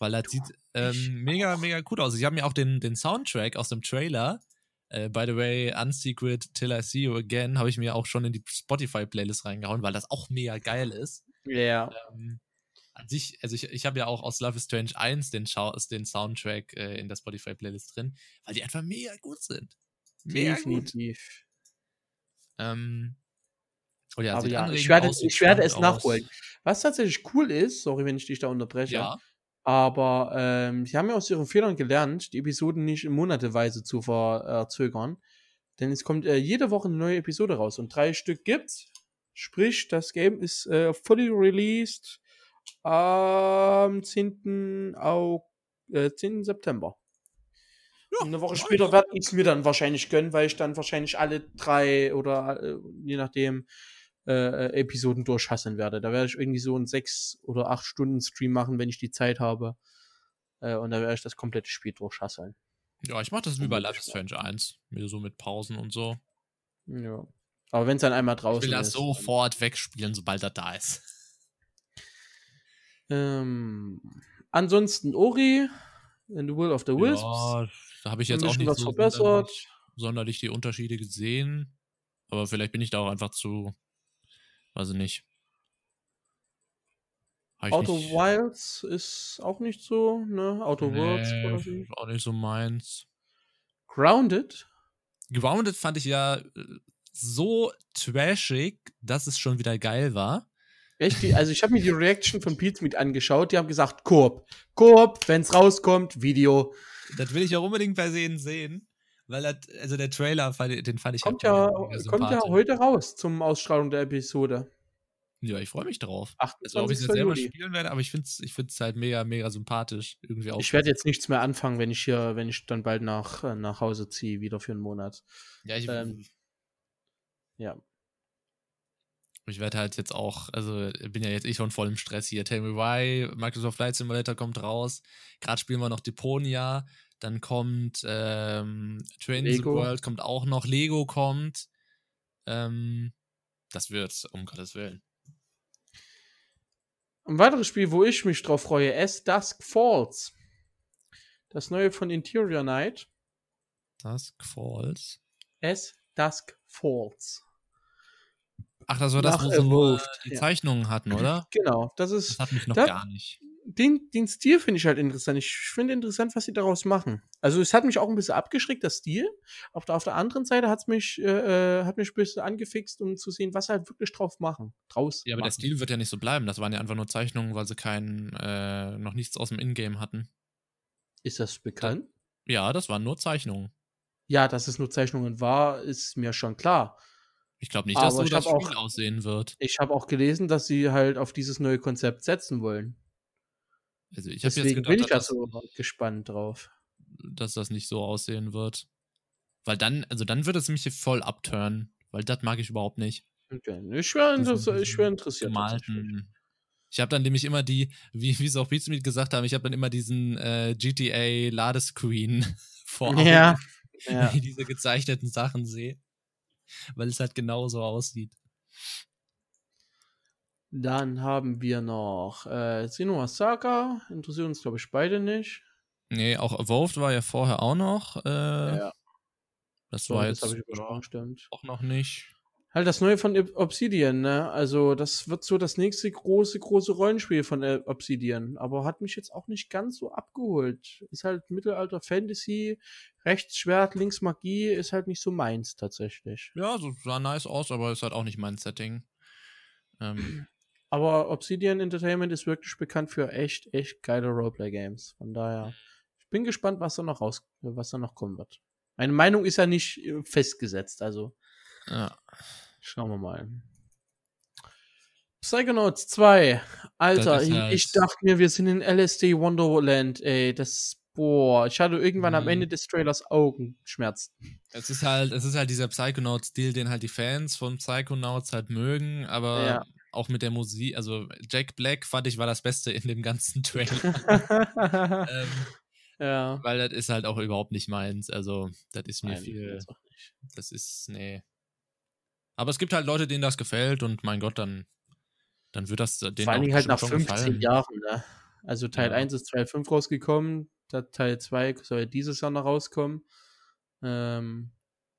A: Weil das sieht ähm, mega, mega gut aus. Ich habe mir auch den, den Soundtrack aus dem Trailer, äh, by the way, Unsecret Till I See You Again, habe ich mir auch schon in die Spotify-Playlist reingehauen, weil das auch mega geil ist.
B: Ja.
A: Ähm, an sich, also ich, ich habe ja auch aus Love is Strange 1 den, den Soundtrack äh, in der Spotify-Playlist drin, weil die einfach mega gut sind.
B: Mega Definitiv.
A: Gut. Ähm, oh ja,
B: Aber ja, ich werde, ich werde es nachholen. Was tatsächlich cool ist, sorry, wenn ich dich da unterbreche,
A: ja.
B: Aber ähm, sie haben ja aus ihren Fehlern gelernt, die Episoden nicht monateweise zu verzögern. Denn es kommt äh, jede Woche eine neue Episode raus und drei Stück gibt's. Sprich, das Game ist äh, fully released am 10. Au äh, 10. September. Ja, eine Woche später werde ich es mir dann wahrscheinlich gönnen, weil ich dann wahrscheinlich alle drei oder äh, je nachdem äh, äh, Episoden durchhasseln werde. Da werde ich irgendwie so einen sechs oder acht Stunden Stream machen, wenn ich die Zeit habe. Äh, und da werde ich das komplette Spiel durchhasseln.
A: Ja, ich mache das wie bei Life is Strange 1. Mir so mit Pausen und so.
B: Ja. Aber wenn es dann einmal draußen ist. Ich will
A: das sofort wegspielen, sobald er da ist.
B: Ähm, ansonsten Ori in The Will of the Wisps. Ja,
A: da habe ich jetzt auch nicht so verbessert. sonderlich die Unterschiede gesehen. Aber vielleicht bin ich da auch einfach zu Weiß ich nicht.
B: Auto nicht. Wilds ist auch nicht so, ne? Auto nee, Worlds
A: quasi. Auch nicht so meins.
B: Grounded?
A: Grounded fand ich ja äh, so trashig, dass es schon wieder geil war.
B: Echt? Also ich habe mir die Reaction von Pete mit angeschaut. Die haben gesagt, Koop. Koop, wenn's rauskommt, Video.
A: Das will ich auch unbedingt bei sehen sehen. Weil das, also der Trailer, den fand ich
B: kommt halt ja, kommt ja heute raus zum Ausstrahlung der Episode.
A: Ja, ich freue mich drauf.
B: Ach,
A: also, ob ich es selber spielen werde, aber ich finde es ich find's halt mega, mega sympathisch. Irgendwie auch.
B: Ich werde jetzt nichts mehr anfangen, wenn ich hier, wenn ich dann bald nach, äh, nach Hause ziehe, wieder für einen Monat.
A: Ja, ich. Ähm,
B: ja.
A: Ich werde halt jetzt auch, also bin ja jetzt eh schon voll im Stress hier. Tell me why, Microsoft Flight Simulator kommt raus. Gerade spielen wir noch Deponia. Dann kommt ähm, Train the World, kommt auch noch. Lego kommt. Ähm, das wird, um Gottes Willen.
B: Ein weiteres Spiel, wo ich mich drauf freue, S Dusk Falls. Das neue von Interior Night.
A: Dusk Falls.
B: S Dusk Falls.
A: Ach, das war das, wo sie die ja. Zeichnungen hatten, oder?
B: Genau, das ist.
A: Das hat mich noch da, gar nicht
B: den, den Stil finde ich halt interessant. Ich finde interessant, was sie daraus machen. Also es hat mich auch ein bisschen abgeschreckt, das Stil. Auf der, auf der anderen Seite hat's mich, äh, äh, hat mich ein bisschen angefixt, um zu sehen, was sie halt wirklich drauf machen. Draus.
A: Ja, aber
B: machen.
A: der Stil wird ja nicht so bleiben. Das waren ja einfach nur Zeichnungen, weil sie kein, äh, noch nichts aus dem Ingame hatten.
B: Ist das bekannt?
A: Da, ja, das waren nur Zeichnungen.
B: Ja, dass es nur Zeichnungen war, ist mir schon klar.
A: Ich glaube nicht, dass so das Spiel auch, aussehen wird.
B: Ich habe auch gelesen, dass sie halt auf dieses neue Konzept setzen wollen.
A: Also ich habe jetzt gedacht,
B: bin ich da so gespannt drauf.
A: Dass das nicht so aussehen wird. Weil dann, also dann wird es mich voll abturnen, weil das mag ich überhaupt nicht.
B: Ich wäre inter wär interessiert.
A: Gemalten. Ich habe dann nämlich immer die, wie, wie es auch Beatsmeet gesagt haben, ich habe dann immer diesen äh, GTA Ladescreen vor
B: Augen. Ja.
A: ja. wenn ich diese gezeichneten Sachen sehe. Weil es halt genauso aussieht.
B: Dann haben wir noch äh, Sinnoh Saga. Interessiert uns, glaube ich, beide nicht.
A: Nee, auch Evolved war ja vorher auch noch. Äh, ja. Das so, war jetzt
B: das ja,
A: auch noch nicht.
B: Halt das neue von Obsidian, ne? Also, das wird so das nächste große, große Rollenspiel von äh, Obsidian. Aber hat mich jetzt auch nicht ganz so abgeholt. Ist halt Mittelalter Fantasy, rechts Schwert, links Magie, ist halt nicht so meins tatsächlich.
A: Ja, so sah nice aus, aber ist halt auch nicht mein Setting. Ähm.
B: Aber Obsidian Entertainment ist wirklich bekannt für echt, echt geile Roleplay-Games. Von daher, ich bin gespannt, was da noch raus, was da noch kommen wird. Meine Meinung ist ja nicht äh, festgesetzt, also.
A: Ja.
B: Schauen wir mal. Psychonauts 2. Alter, ich, halt ich, dachte mir, wir sind in LSD Wonderland, ey. Das, boah, ich hatte irgendwann mhm. am Ende des Trailers Augenschmerzen.
A: Es ist halt, es ist halt dieser Psychonauts-Stil, den halt die Fans von Psychonauts halt mögen, aber ja. auch mit der Musik, also Jack Black fand ich war das Beste in dem ganzen Trailer. ähm, ja. Weil das ist halt auch überhaupt nicht meins. Also, das ist mir Nein, viel. Das ist, nee. Aber es gibt halt Leute, denen das gefällt und mein Gott, dann, dann wird das
B: denen Vor allen Dingen halt nach 15 gefallen. Jahren, ne? Also Teil ja. 1 ist 2005 rausgekommen, Teil 2 soll dieses Jahr noch rauskommen. Ähm,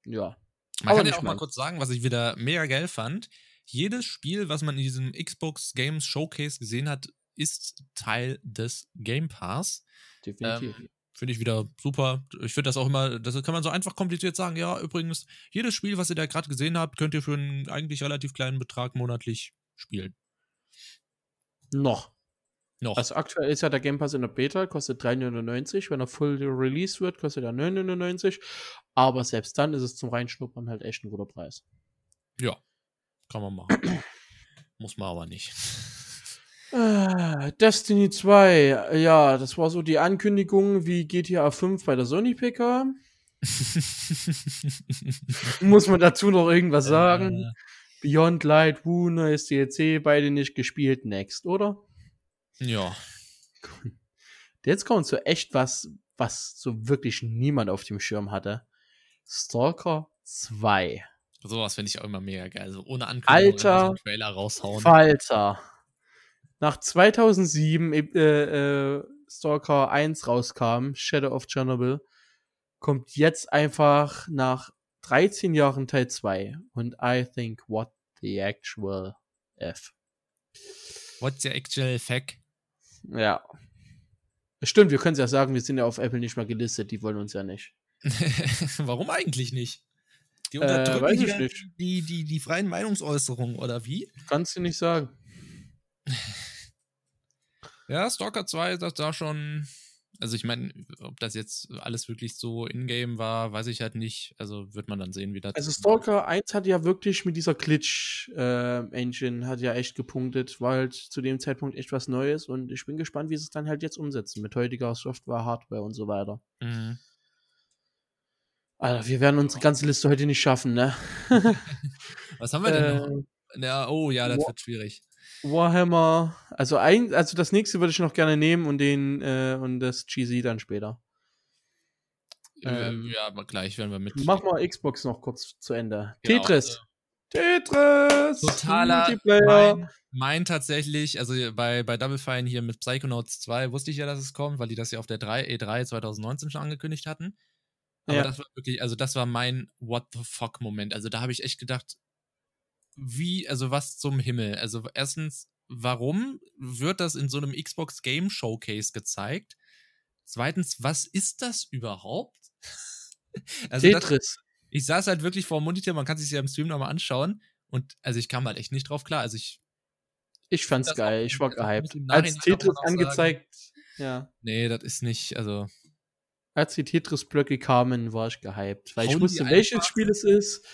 B: ja.
A: Man kann ja auch mal kurz sagen, was ich wieder mega geil fand. Jedes Spiel, was man in diesem Xbox Games Showcase gesehen hat, ist Teil des Game Pass. Definitiv. Ähm, finde ich wieder super. Ich finde das auch immer, das kann man so einfach kompliziert sagen. Ja, übrigens, jedes Spiel, was ihr da gerade gesehen habt, könnt ihr für einen eigentlich relativ kleinen Betrag monatlich spielen.
B: Noch. Noch. Also aktuell ist ja der Game Pass in der Beta, kostet 3,99. Wenn er full released wird, kostet er 9,99. Aber selbst dann ist es zum Reinschnuppern halt echt ein guter Preis.
A: Ja, kann man machen. Muss man aber nicht.
B: Äh, Destiny 2, ja, das war so die Ankündigung wie GTA 5 bei der Sony PK. Muss man dazu noch irgendwas sagen? Äh. Beyond Light, Woo, neues DLC, beide nicht gespielt, next, oder?
A: Ja.
B: Jetzt kommt so echt was, was so wirklich niemand auf dem Schirm hatte. Stalker 2.
A: Sowas finde ich auch immer mega geil. So ohne
B: Ankündigung Alter,
A: Trailer raushauen.
B: Falter nach 2007 äh, äh, Stalker 1 rauskam, Shadow of Chernobyl, kommt jetzt einfach nach 13 Jahren Teil 2 und I think what the actual F.
A: What's the actual fuck?
B: Ja. Stimmt, wir können es ja sagen, wir sind ja auf Apple nicht mal gelistet, die wollen uns ja nicht.
A: Warum eigentlich nicht?
B: Die unterdrücken äh, nicht.
A: Die, die, die freien Meinungsäußerungen, oder wie?
B: Kannst du nicht sagen.
A: Ja, Stalker 2 ist das da schon. Also ich meine, ob das jetzt alles wirklich so in-game war, weiß ich halt nicht. Also wird man dann sehen, wie das.
B: Also Stalker 1 hat ja wirklich mit dieser Glitch-Engine äh, hat ja echt gepunktet, war halt zu dem Zeitpunkt echt was Neues und ich bin gespannt, wie sie es dann halt jetzt umsetzen mit heutiger Software, Hardware und so weiter. Mhm. Alter, wir werden unsere ganze Liste heute nicht schaffen, ne?
A: was haben wir denn äh, noch? Ja, oh ja, das wird schwierig.
B: Warhammer. Also ein, also das nächste würde ich noch gerne nehmen und den äh, und das GZ dann später.
A: Ähm, ja, aber gleich werden wir mit.
B: Mach mal Xbox noch kurz zu Ende. Genau, Tetris. Also Tetris!
A: Totaler mein, mein, tatsächlich, also bei, bei Double Fine hier mit Psychonauts 2 wusste ich ja, dass es kommt, weil die das ja auf der 3, E3 2019 schon angekündigt hatten. Aber ja. das war wirklich, also das war mein What the fuck Moment. Also da habe ich echt gedacht, wie, also was zum Himmel? Also erstens, warum wird das in so einem Xbox Game Showcase gezeigt? Zweitens, was ist das überhaupt?
B: also Tetris. Das,
A: ich saß halt wirklich vor dem Monitor, man kann sich ja im Stream nochmal anschauen und also ich kam halt echt nicht drauf klar. Also ich.
B: Ich fand's geil, ich war gehypt. Als Tetris angezeigt, sagen, ja.
A: Nee, das ist nicht, also.
B: Als die Tetris-Blöcke kamen, war ich gehypt, weil ich wusste, welches Spiel es ist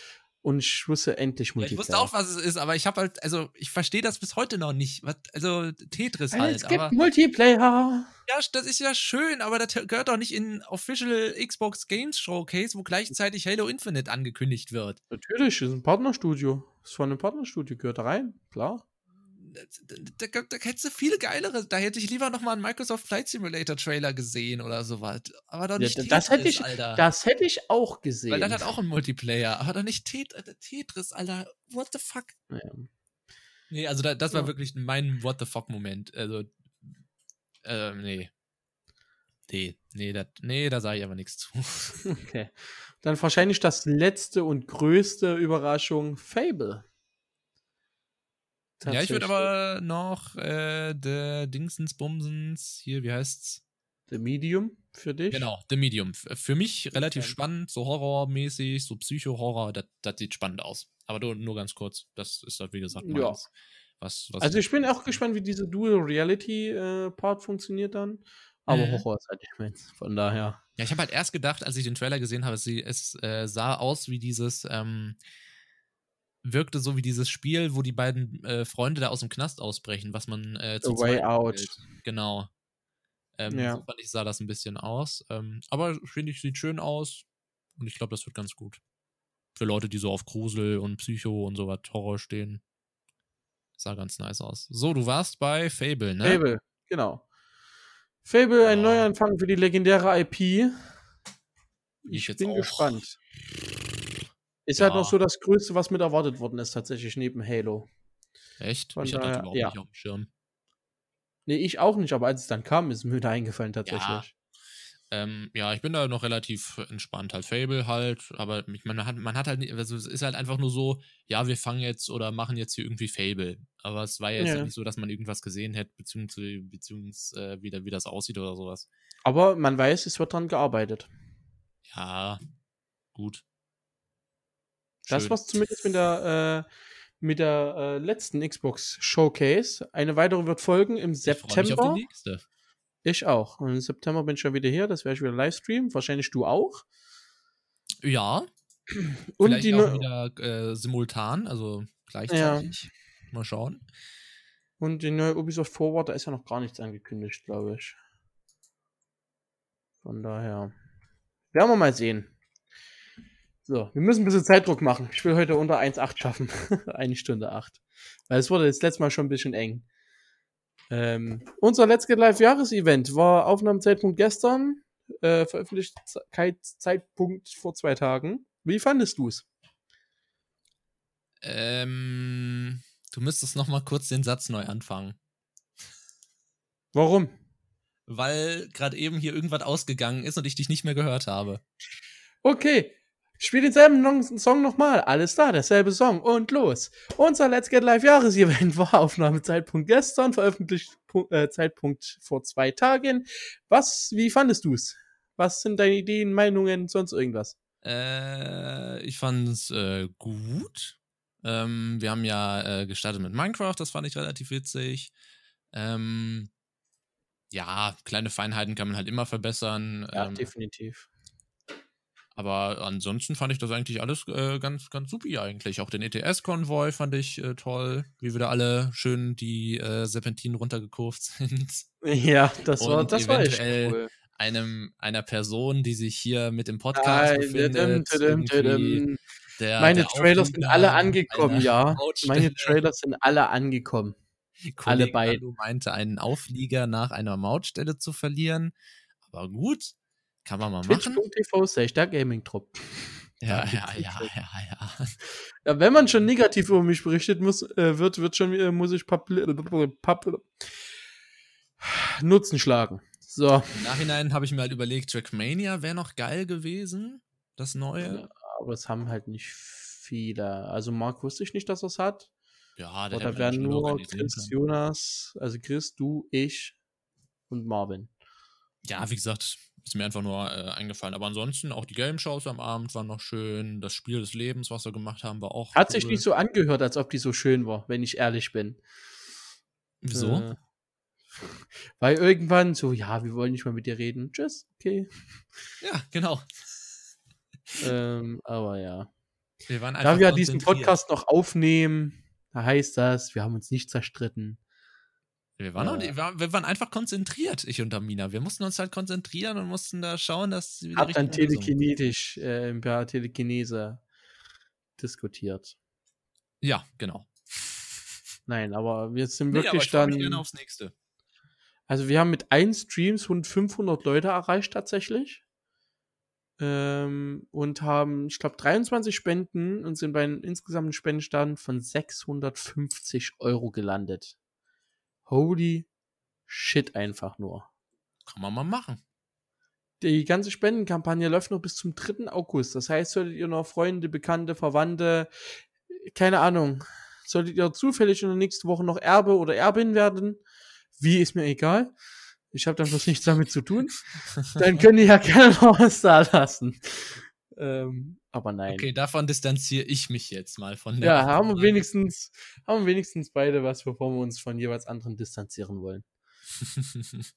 B: und ich wusste endlich
A: Multiplayer. Ja, ich wusste auch, was es ist, aber ich habe halt, also ich verstehe das bis heute noch nicht. Was, also Tetris
B: also
A: halt.
B: Es gibt aber, Multiplayer.
A: Ja, das ist ja schön, aber das gehört doch nicht in Official Xbox Games Showcase, wo gleichzeitig Halo Infinite angekündigt wird.
B: Natürlich, ist ein Partnerstudio. Ist von einem Partnerstudio, gehört da rein, klar.
A: Da, da, da hättest du viel geilere, da hätte ich lieber nochmal einen Microsoft Flight Simulator Trailer gesehen oder sowas. Aber doch nicht
B: Ja,
A: Tetris,
B: das hätte ich,
A: Alter.
B: das hätte ich auch gesehen.
A: Weil das hat auch einen Multiplayer, aber doch nicht Tet äh, Tetris, Alter. What the fuck?
B: Ja.
A: Nee, also da, das war
B: Ja.
A: wirklich mein What the fuck Moment. Also, äh, nee. Nee, nee, dat, nee, da sage ich aber nichts zu.
B: Okay. Dann wahrscheinlich das letzte und größte Überraschung, Fable.
A: Ja, ich würde aber noch äh, der Dingsens Bumsens, hier, wie heißt's?
B: The Medium für dich?
A: Genau, The Medium. Für mich relativ
B: Okay.
A: spannend, so horrormäßig, so Psycho-Horror, das sieht spannend aus. Aber nur, nur ganz kurz, das ist halt, wie gesagt,
B: Ja.
A: meins. Was, was
B: Also ich bin auch gespannt, wie diese Dual Reality äh, Part funktioniert dann. Aber
A: Mhm.
B: Horror ist halt nicht meins. Von daher.
A: Ja, ich habe halt erst gedacht, als ich den Trailer gesehen habe, sie, es äh, sah aus wie dieses, ähm, wirkte so wie dieses Spiel, wo die beiden äh, Freunde da aus dem Knast ausbrechen, was man äh, zu
B: Way Out.
A: spielt. Genau. Ähm,
B: Ja.
A: So fand ich, sah das ein bisschen aus. Ähm, aber finde ich, sieht schön aus. Und ich glaube, das wird ganz gut. Für Leute, die so auf Grusel und Psycho und sowas Horror stehen. Sah ganz nice aus. So, du warst bei Fable, ne?
B: Fable, genau. Fable, ein
A: Ja.
B: Neuanfang für die legendäre IP.
A: Ich
B: Ich bin gespannt. Ist
A: Ja.
B: halt noch so das Größte, was mit erwartet worden ist, tatsächlich neben Halo.
A: Echt?
B: Von
A: ich hatte das
B: daher,
A: überhaupt
B: ja.
A: nicht auf dem Schirm.
B: Nee, ich auch nicht, aber als es dann kam, ist mir da eingefallen tatsächlich.
A: Ähm, ja, ich bin da noch relativ entspannt. Halt Fable halt, aber ich meine, man hat, man hat halt, nicht- also es ist halt einfach nur so, ja, wir fangen jetzt oder machen jetzt hier irgendwie Fable. Aber es war ja jetzt
B: Ja.
A: nicht so, dass man irgendwas gesehen hätte, beziehungsweise, beziehungsweise äh, wie, da- wie das aussieht oder sowas.
B: Aber man weiß, es wird dran gearbeitet.
A: Ja, gut.
B: Das war's zumindest mit der, äh, mit der äh, letzten Xbox Showcase. Eine weitere wird folgen im
A: Ich freu mich auf die
B: September.
A: nächste.
B: Ich auch. Und im September bin ich schon wieder hier. Das werde ich wieder livestreamen. Wahrscheinlich du auch.
A: Ja,
B: Und
A: vielleicht
B: die,
A: auch
B: neu-
A: wieder äh, simultan, also gleichzeitig. Mal schauen.
B: und die neue Ubisoft Forward, da ist ja noch gar nichts angekündigt, glaube ich. Von daher. Werden wir mal sehen. So, wir müssen ein bisschen Zeitdruck machen. Ich will heute unter 1,8 schaffen. Eine Stunde 8. Weil es wurde das letzte Mal schon ein bisschen eng. Ähm, unser Let's Get Live Jahresevent war Aufnahmezeitpunkt gestern, äh, Veröffentlichkeitszeitpunkt vor zwei Tagen. Wie fandest du es?
A: Ähm, du müsstest noch mal kurz den Satz neu anfangen.
B: Warum?
A: Weil gerade eben hier irgendwas ausgegangen ist und ich dich nicht mehr gehört habe.
B: Okay, spiel denselben Song nochmal. Alles da, derselbe Song und los. Unser Let's Get Live Jahresevent war Aufnahmezeitpunkt gestern, Veröffentlichungszeitpunkt vor zwei Tagen. Was, wie fandest du's? Was sind deine Ideen, Meinungen, sonst irgendwas?
A: Äh, ich fand es äh, gut. Ähm, wir haben ja äh, gestartet mit Minecraft, das fand ich relativ witzig. Ähm, ja, kleine Feinheiten kann man halt immer verbessern.
B: Ja,
A: ähm,
B: definitiv.
A: Aber ansonsten fand ich das eigentlich alles äh, ganz, ganz supi eigentlich. Auch den ETS-Konvoi fand ich äh, toll, wie wir da alle schön die äh, Serpentinen runtergekurvt sind.
B: Ja, das war,
A: Und
B: das war echt cool.
A: Einem, einer Person, die sich hier mit im Podcast
B: Nein,
A: befindet. irgendwie
B: tadam.
A: der,
B: Meine
A: der
B: Trailers sind alle angekommen, ja.
A: Mautstelle.
B: Meine Trailers sind alle angekommen. alle
A: Kollege
B: beiden.
A: Alu meinte, einen Auflieger nach einer Mautstelle zu verlieren. Aber gut, kann man mal machen.
B: Twitch.tv slash der Gaming Trupp.
A: Ja,
B: Da
A: ja, ja, ja, ja.
B: Ja, wenn man schon negativ über mich berichtet muss, äh, wird, wird schon, äh, muss ich Papl Papl Nutzen schlagen. So.
A: Im Nachhinein habe ich mir halt überlegt, Trackmania wäre noch geil gewesen. Das neue.
B: Aber es haben halt nicht viele. Also Marc wusste ich nicht, dass er es hat.
A: Ja, der
B: werden
A: schon
B: nur Chris. Jonas, also Chris, du, ich und Marvin.
A: Ja, wie gesagt, ist mir einfach nur äh, eingefallen. Aber ansonsten auch die Game Shows am Abend waren noch schön. Das Spiel des Lebens, was wir gemacht haben, war auch.
B: Hat sich
A: cool.
B: nicht so angehört, als ob die so schön war, wenn ich ehrlich bin.
A: Wieso?
B: Äh, weil irgendwann so, ja, wir wollen nicht mehr mit dir reden. Tschüss, okay.
A: Ja, genau.
B: ähm, aber ja.
A: Wir waren einfach
B: Da wir diesen. Podcast noch aufnehmen, da heißt das, wir haben uns nicht zerstritten.
A: Wir waren,
B: Äh.
A: nicht, wir waren- einfach konzentriert, ich und Amina. Wir mussten uns halt konzentrieren und mussten da schauen, dass wir die
B: Hab dann telekinetisch, äh, per Telekinese diskutiert.
A: Ja, genau.
B: Nein, aber wir sind
A: Nee,
B: wirklich
A: ich freu mich
B: dann.
A: gerne aufs nächste.
B: Also wir haben mit ein Streams rund 500 Leute erreicht tatsächlich. Ähm, und haben, ich glaube, 23 Spenden und sind bei einem insgesamten Spendenstand von 650 Euro gelandet. Holy shit einfach nur.
A: Kann man mal machen.
B: Die ganze Spendenkampagne läuft noch bis zum 3. August. Das heißt, solltet ihr noch Freunde, Bekannte, Verwandte, keine Ahnung, solltet ihr zufällig in der nächsten Woche noch Erbe oder Erbin werden, wie ist mir egal. Ich habe dann bloß nichts damit zu tun. Dann könnt ihr ja gerne noch was da lassen. Ähm, aber nein.
A: Okay, davon distanziere ich mich jetzt mal von der.
B: Ja, haben wir wenigstens, haben wir wenigstens beide was, bevor wir uns von jeweils anderen distanzieren wollen.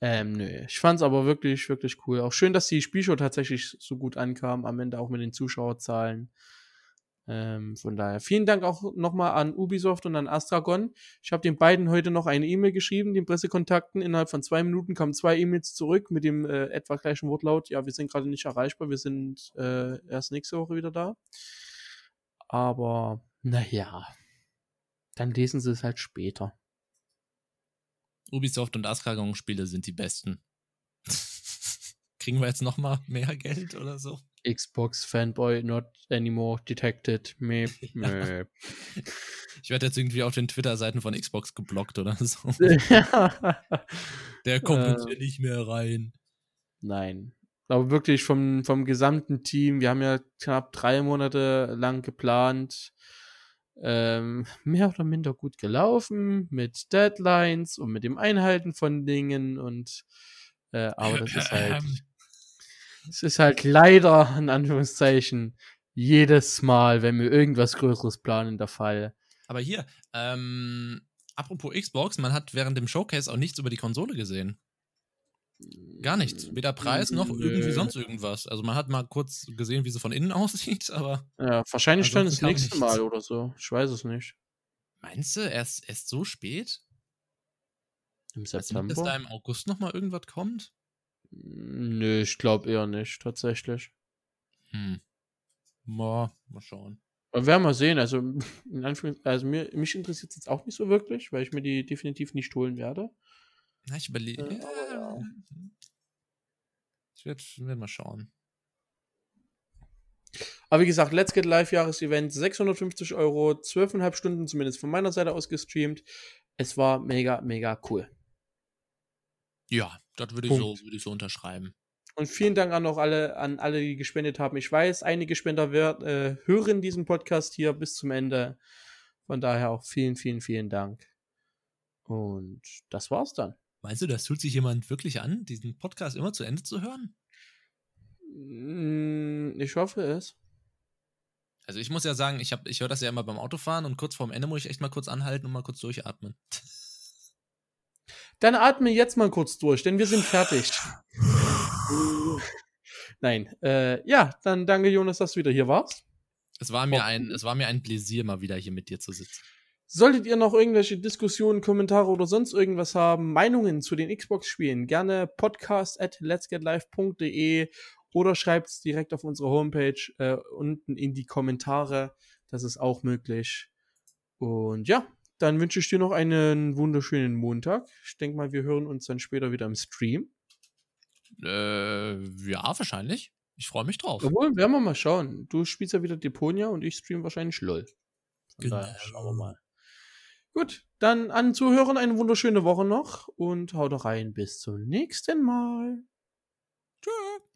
B: Ähm, nö. Ich fand's aber wirklich, wirklich cool. Auch schön, dass die Spielshow tatsächlich so gut ankam, am Ende auch mit den Zuschauerzahlen. Ähm, von daher vielen Dank auch nochmal an Ubisoft und an Astragon. Ich habe den beiden heute noch eine E-Mail geschrieben, den Pressekontakten. Innerhalb von zwei Minuten kamen zwei E-Mails zurück mit dem äh, etwa gleichen Wortlaut. Ja, wir sind gerade nicht erreichbar, wir sind äh, erst nächste Woche wieder da. Aber naja, dann lesen sie es halt später.
A: Ubisoft und Askragon-Spiele sind die besten. Kriegen wir jetzt noch mal mehr Geld oder so?
B: Xbox Fanboy not anymore detected. Meep, meep.
A: Ich werde jetzt irgendwie auf den Twitter-Seiten von Xbox geblockt oder so. Der kommt jetzt
B: Äh.
A: hier nicht mehr rein.
B: Nein. Aber wirklich vom, vom gesamten Team, wir haben ja knapp drei Monate lang geplant. Ähm, mehr oder minder gut gelaufen mit Deadlines und mit dem Einhalten von Dingen und äh, aber das ist halt, es ist halt leider in Anführungszeichen jedes Mal, wenn wir irgendwas Größeres planen, der Fall.
A: Aber hier, ähm, apropos Xbox, man hat während dem Showcase auch nichts über die Konsole gesehen. Gar nichts. Weder Preis noch irgendwie sonst irgendwas. Also man hat mal kurz gesehen, wie sie von innen aussieht, aber
B: Ja, wahrscheinlich dann das nächste
A: nichts.
B: Mal oder so. Ich weiß es nicht.
A: meinst du, erst, erst so spät?
B: Im September?
A: dass da im August noch mal irgendwas kommt?
B: Nö, ich glaube eher nicht, tatsächlich.
A: Hm. Boah, mal schauen.
B: Aber werden wir sehen. Also, in Anführungs also mir, mich interessiert es jetzt auch nicht so wirklich, weil ich mir die definitiv nicht holen werde.
A: Na, ich überlege.
B: Aber ja.
A: Ich werde werd mal schauen.
B: Aber wie gesagt, Let's Get Live Jahresevent, 650 Euro, 12,5 Stunden zumindest von meiner Seite aus gestreamt. Es war mega, mega cool.
A: Ja, das würde ich, so, würde ich so unterschreiben.
B: Und vielen Dank an auch alle, an alle, die gespendet haben. Ich weiß, einige Spender wird, äh, hören diesen Podcast hier bis zum Ende. Von daher auch vielen, vielen, vielen Dank. Und das war's dann.
A: Meinst du, das tut sich jemand wirklich an, diesen Podcast immer zu Ende zu hören?
B: Mm, Ich hoffe es.
A: Also ich muss ja sagen, ich, hab- ich höre das ja immer beim Autofahren und kurz vorm Ende muss ich echt mal kurz anhalten und mal kurz durchatmen.
B: Dann atme jetzt mal kurz durch, denn wir sind fertig. Nein, äh, ja, dann danke Jonas, dass du wieder hier warst.
A: Es war mir
B: Oh.
A: ein, es war mir ein Pläsier, mal wieder hier mit dir zu sitzen.
B: Solltet ihr noch irgendwelche Diskussionen, Kommentare oder sonst irgendwas haben, Meinungen zu den Xbox-Spielen, gerne podcast at letsgetlive.de oder schreibt es direkt auf unsere Homepage äh, unten in die Kommentare. Das ist auch möglich. Und ja, dann wünsche ich dir noch einen wunderschönen Montag. Ich denke mal, wir hören uns dann später wieder im Stream.
A: Äh, ja, wahrscheinlich. Ich freue mich drauf.
B: Obwohl, werden wir mal schauen. Du spielst ja wieder Deponia und ich stream wahrscheinlich LOL. Von
A: Genau.
B: schauen wir mal. Gut, dann an Zuhörern eine wunderschöne Woche noch und haut rein. Bis zum nächsten Mal.
A: Tschüss.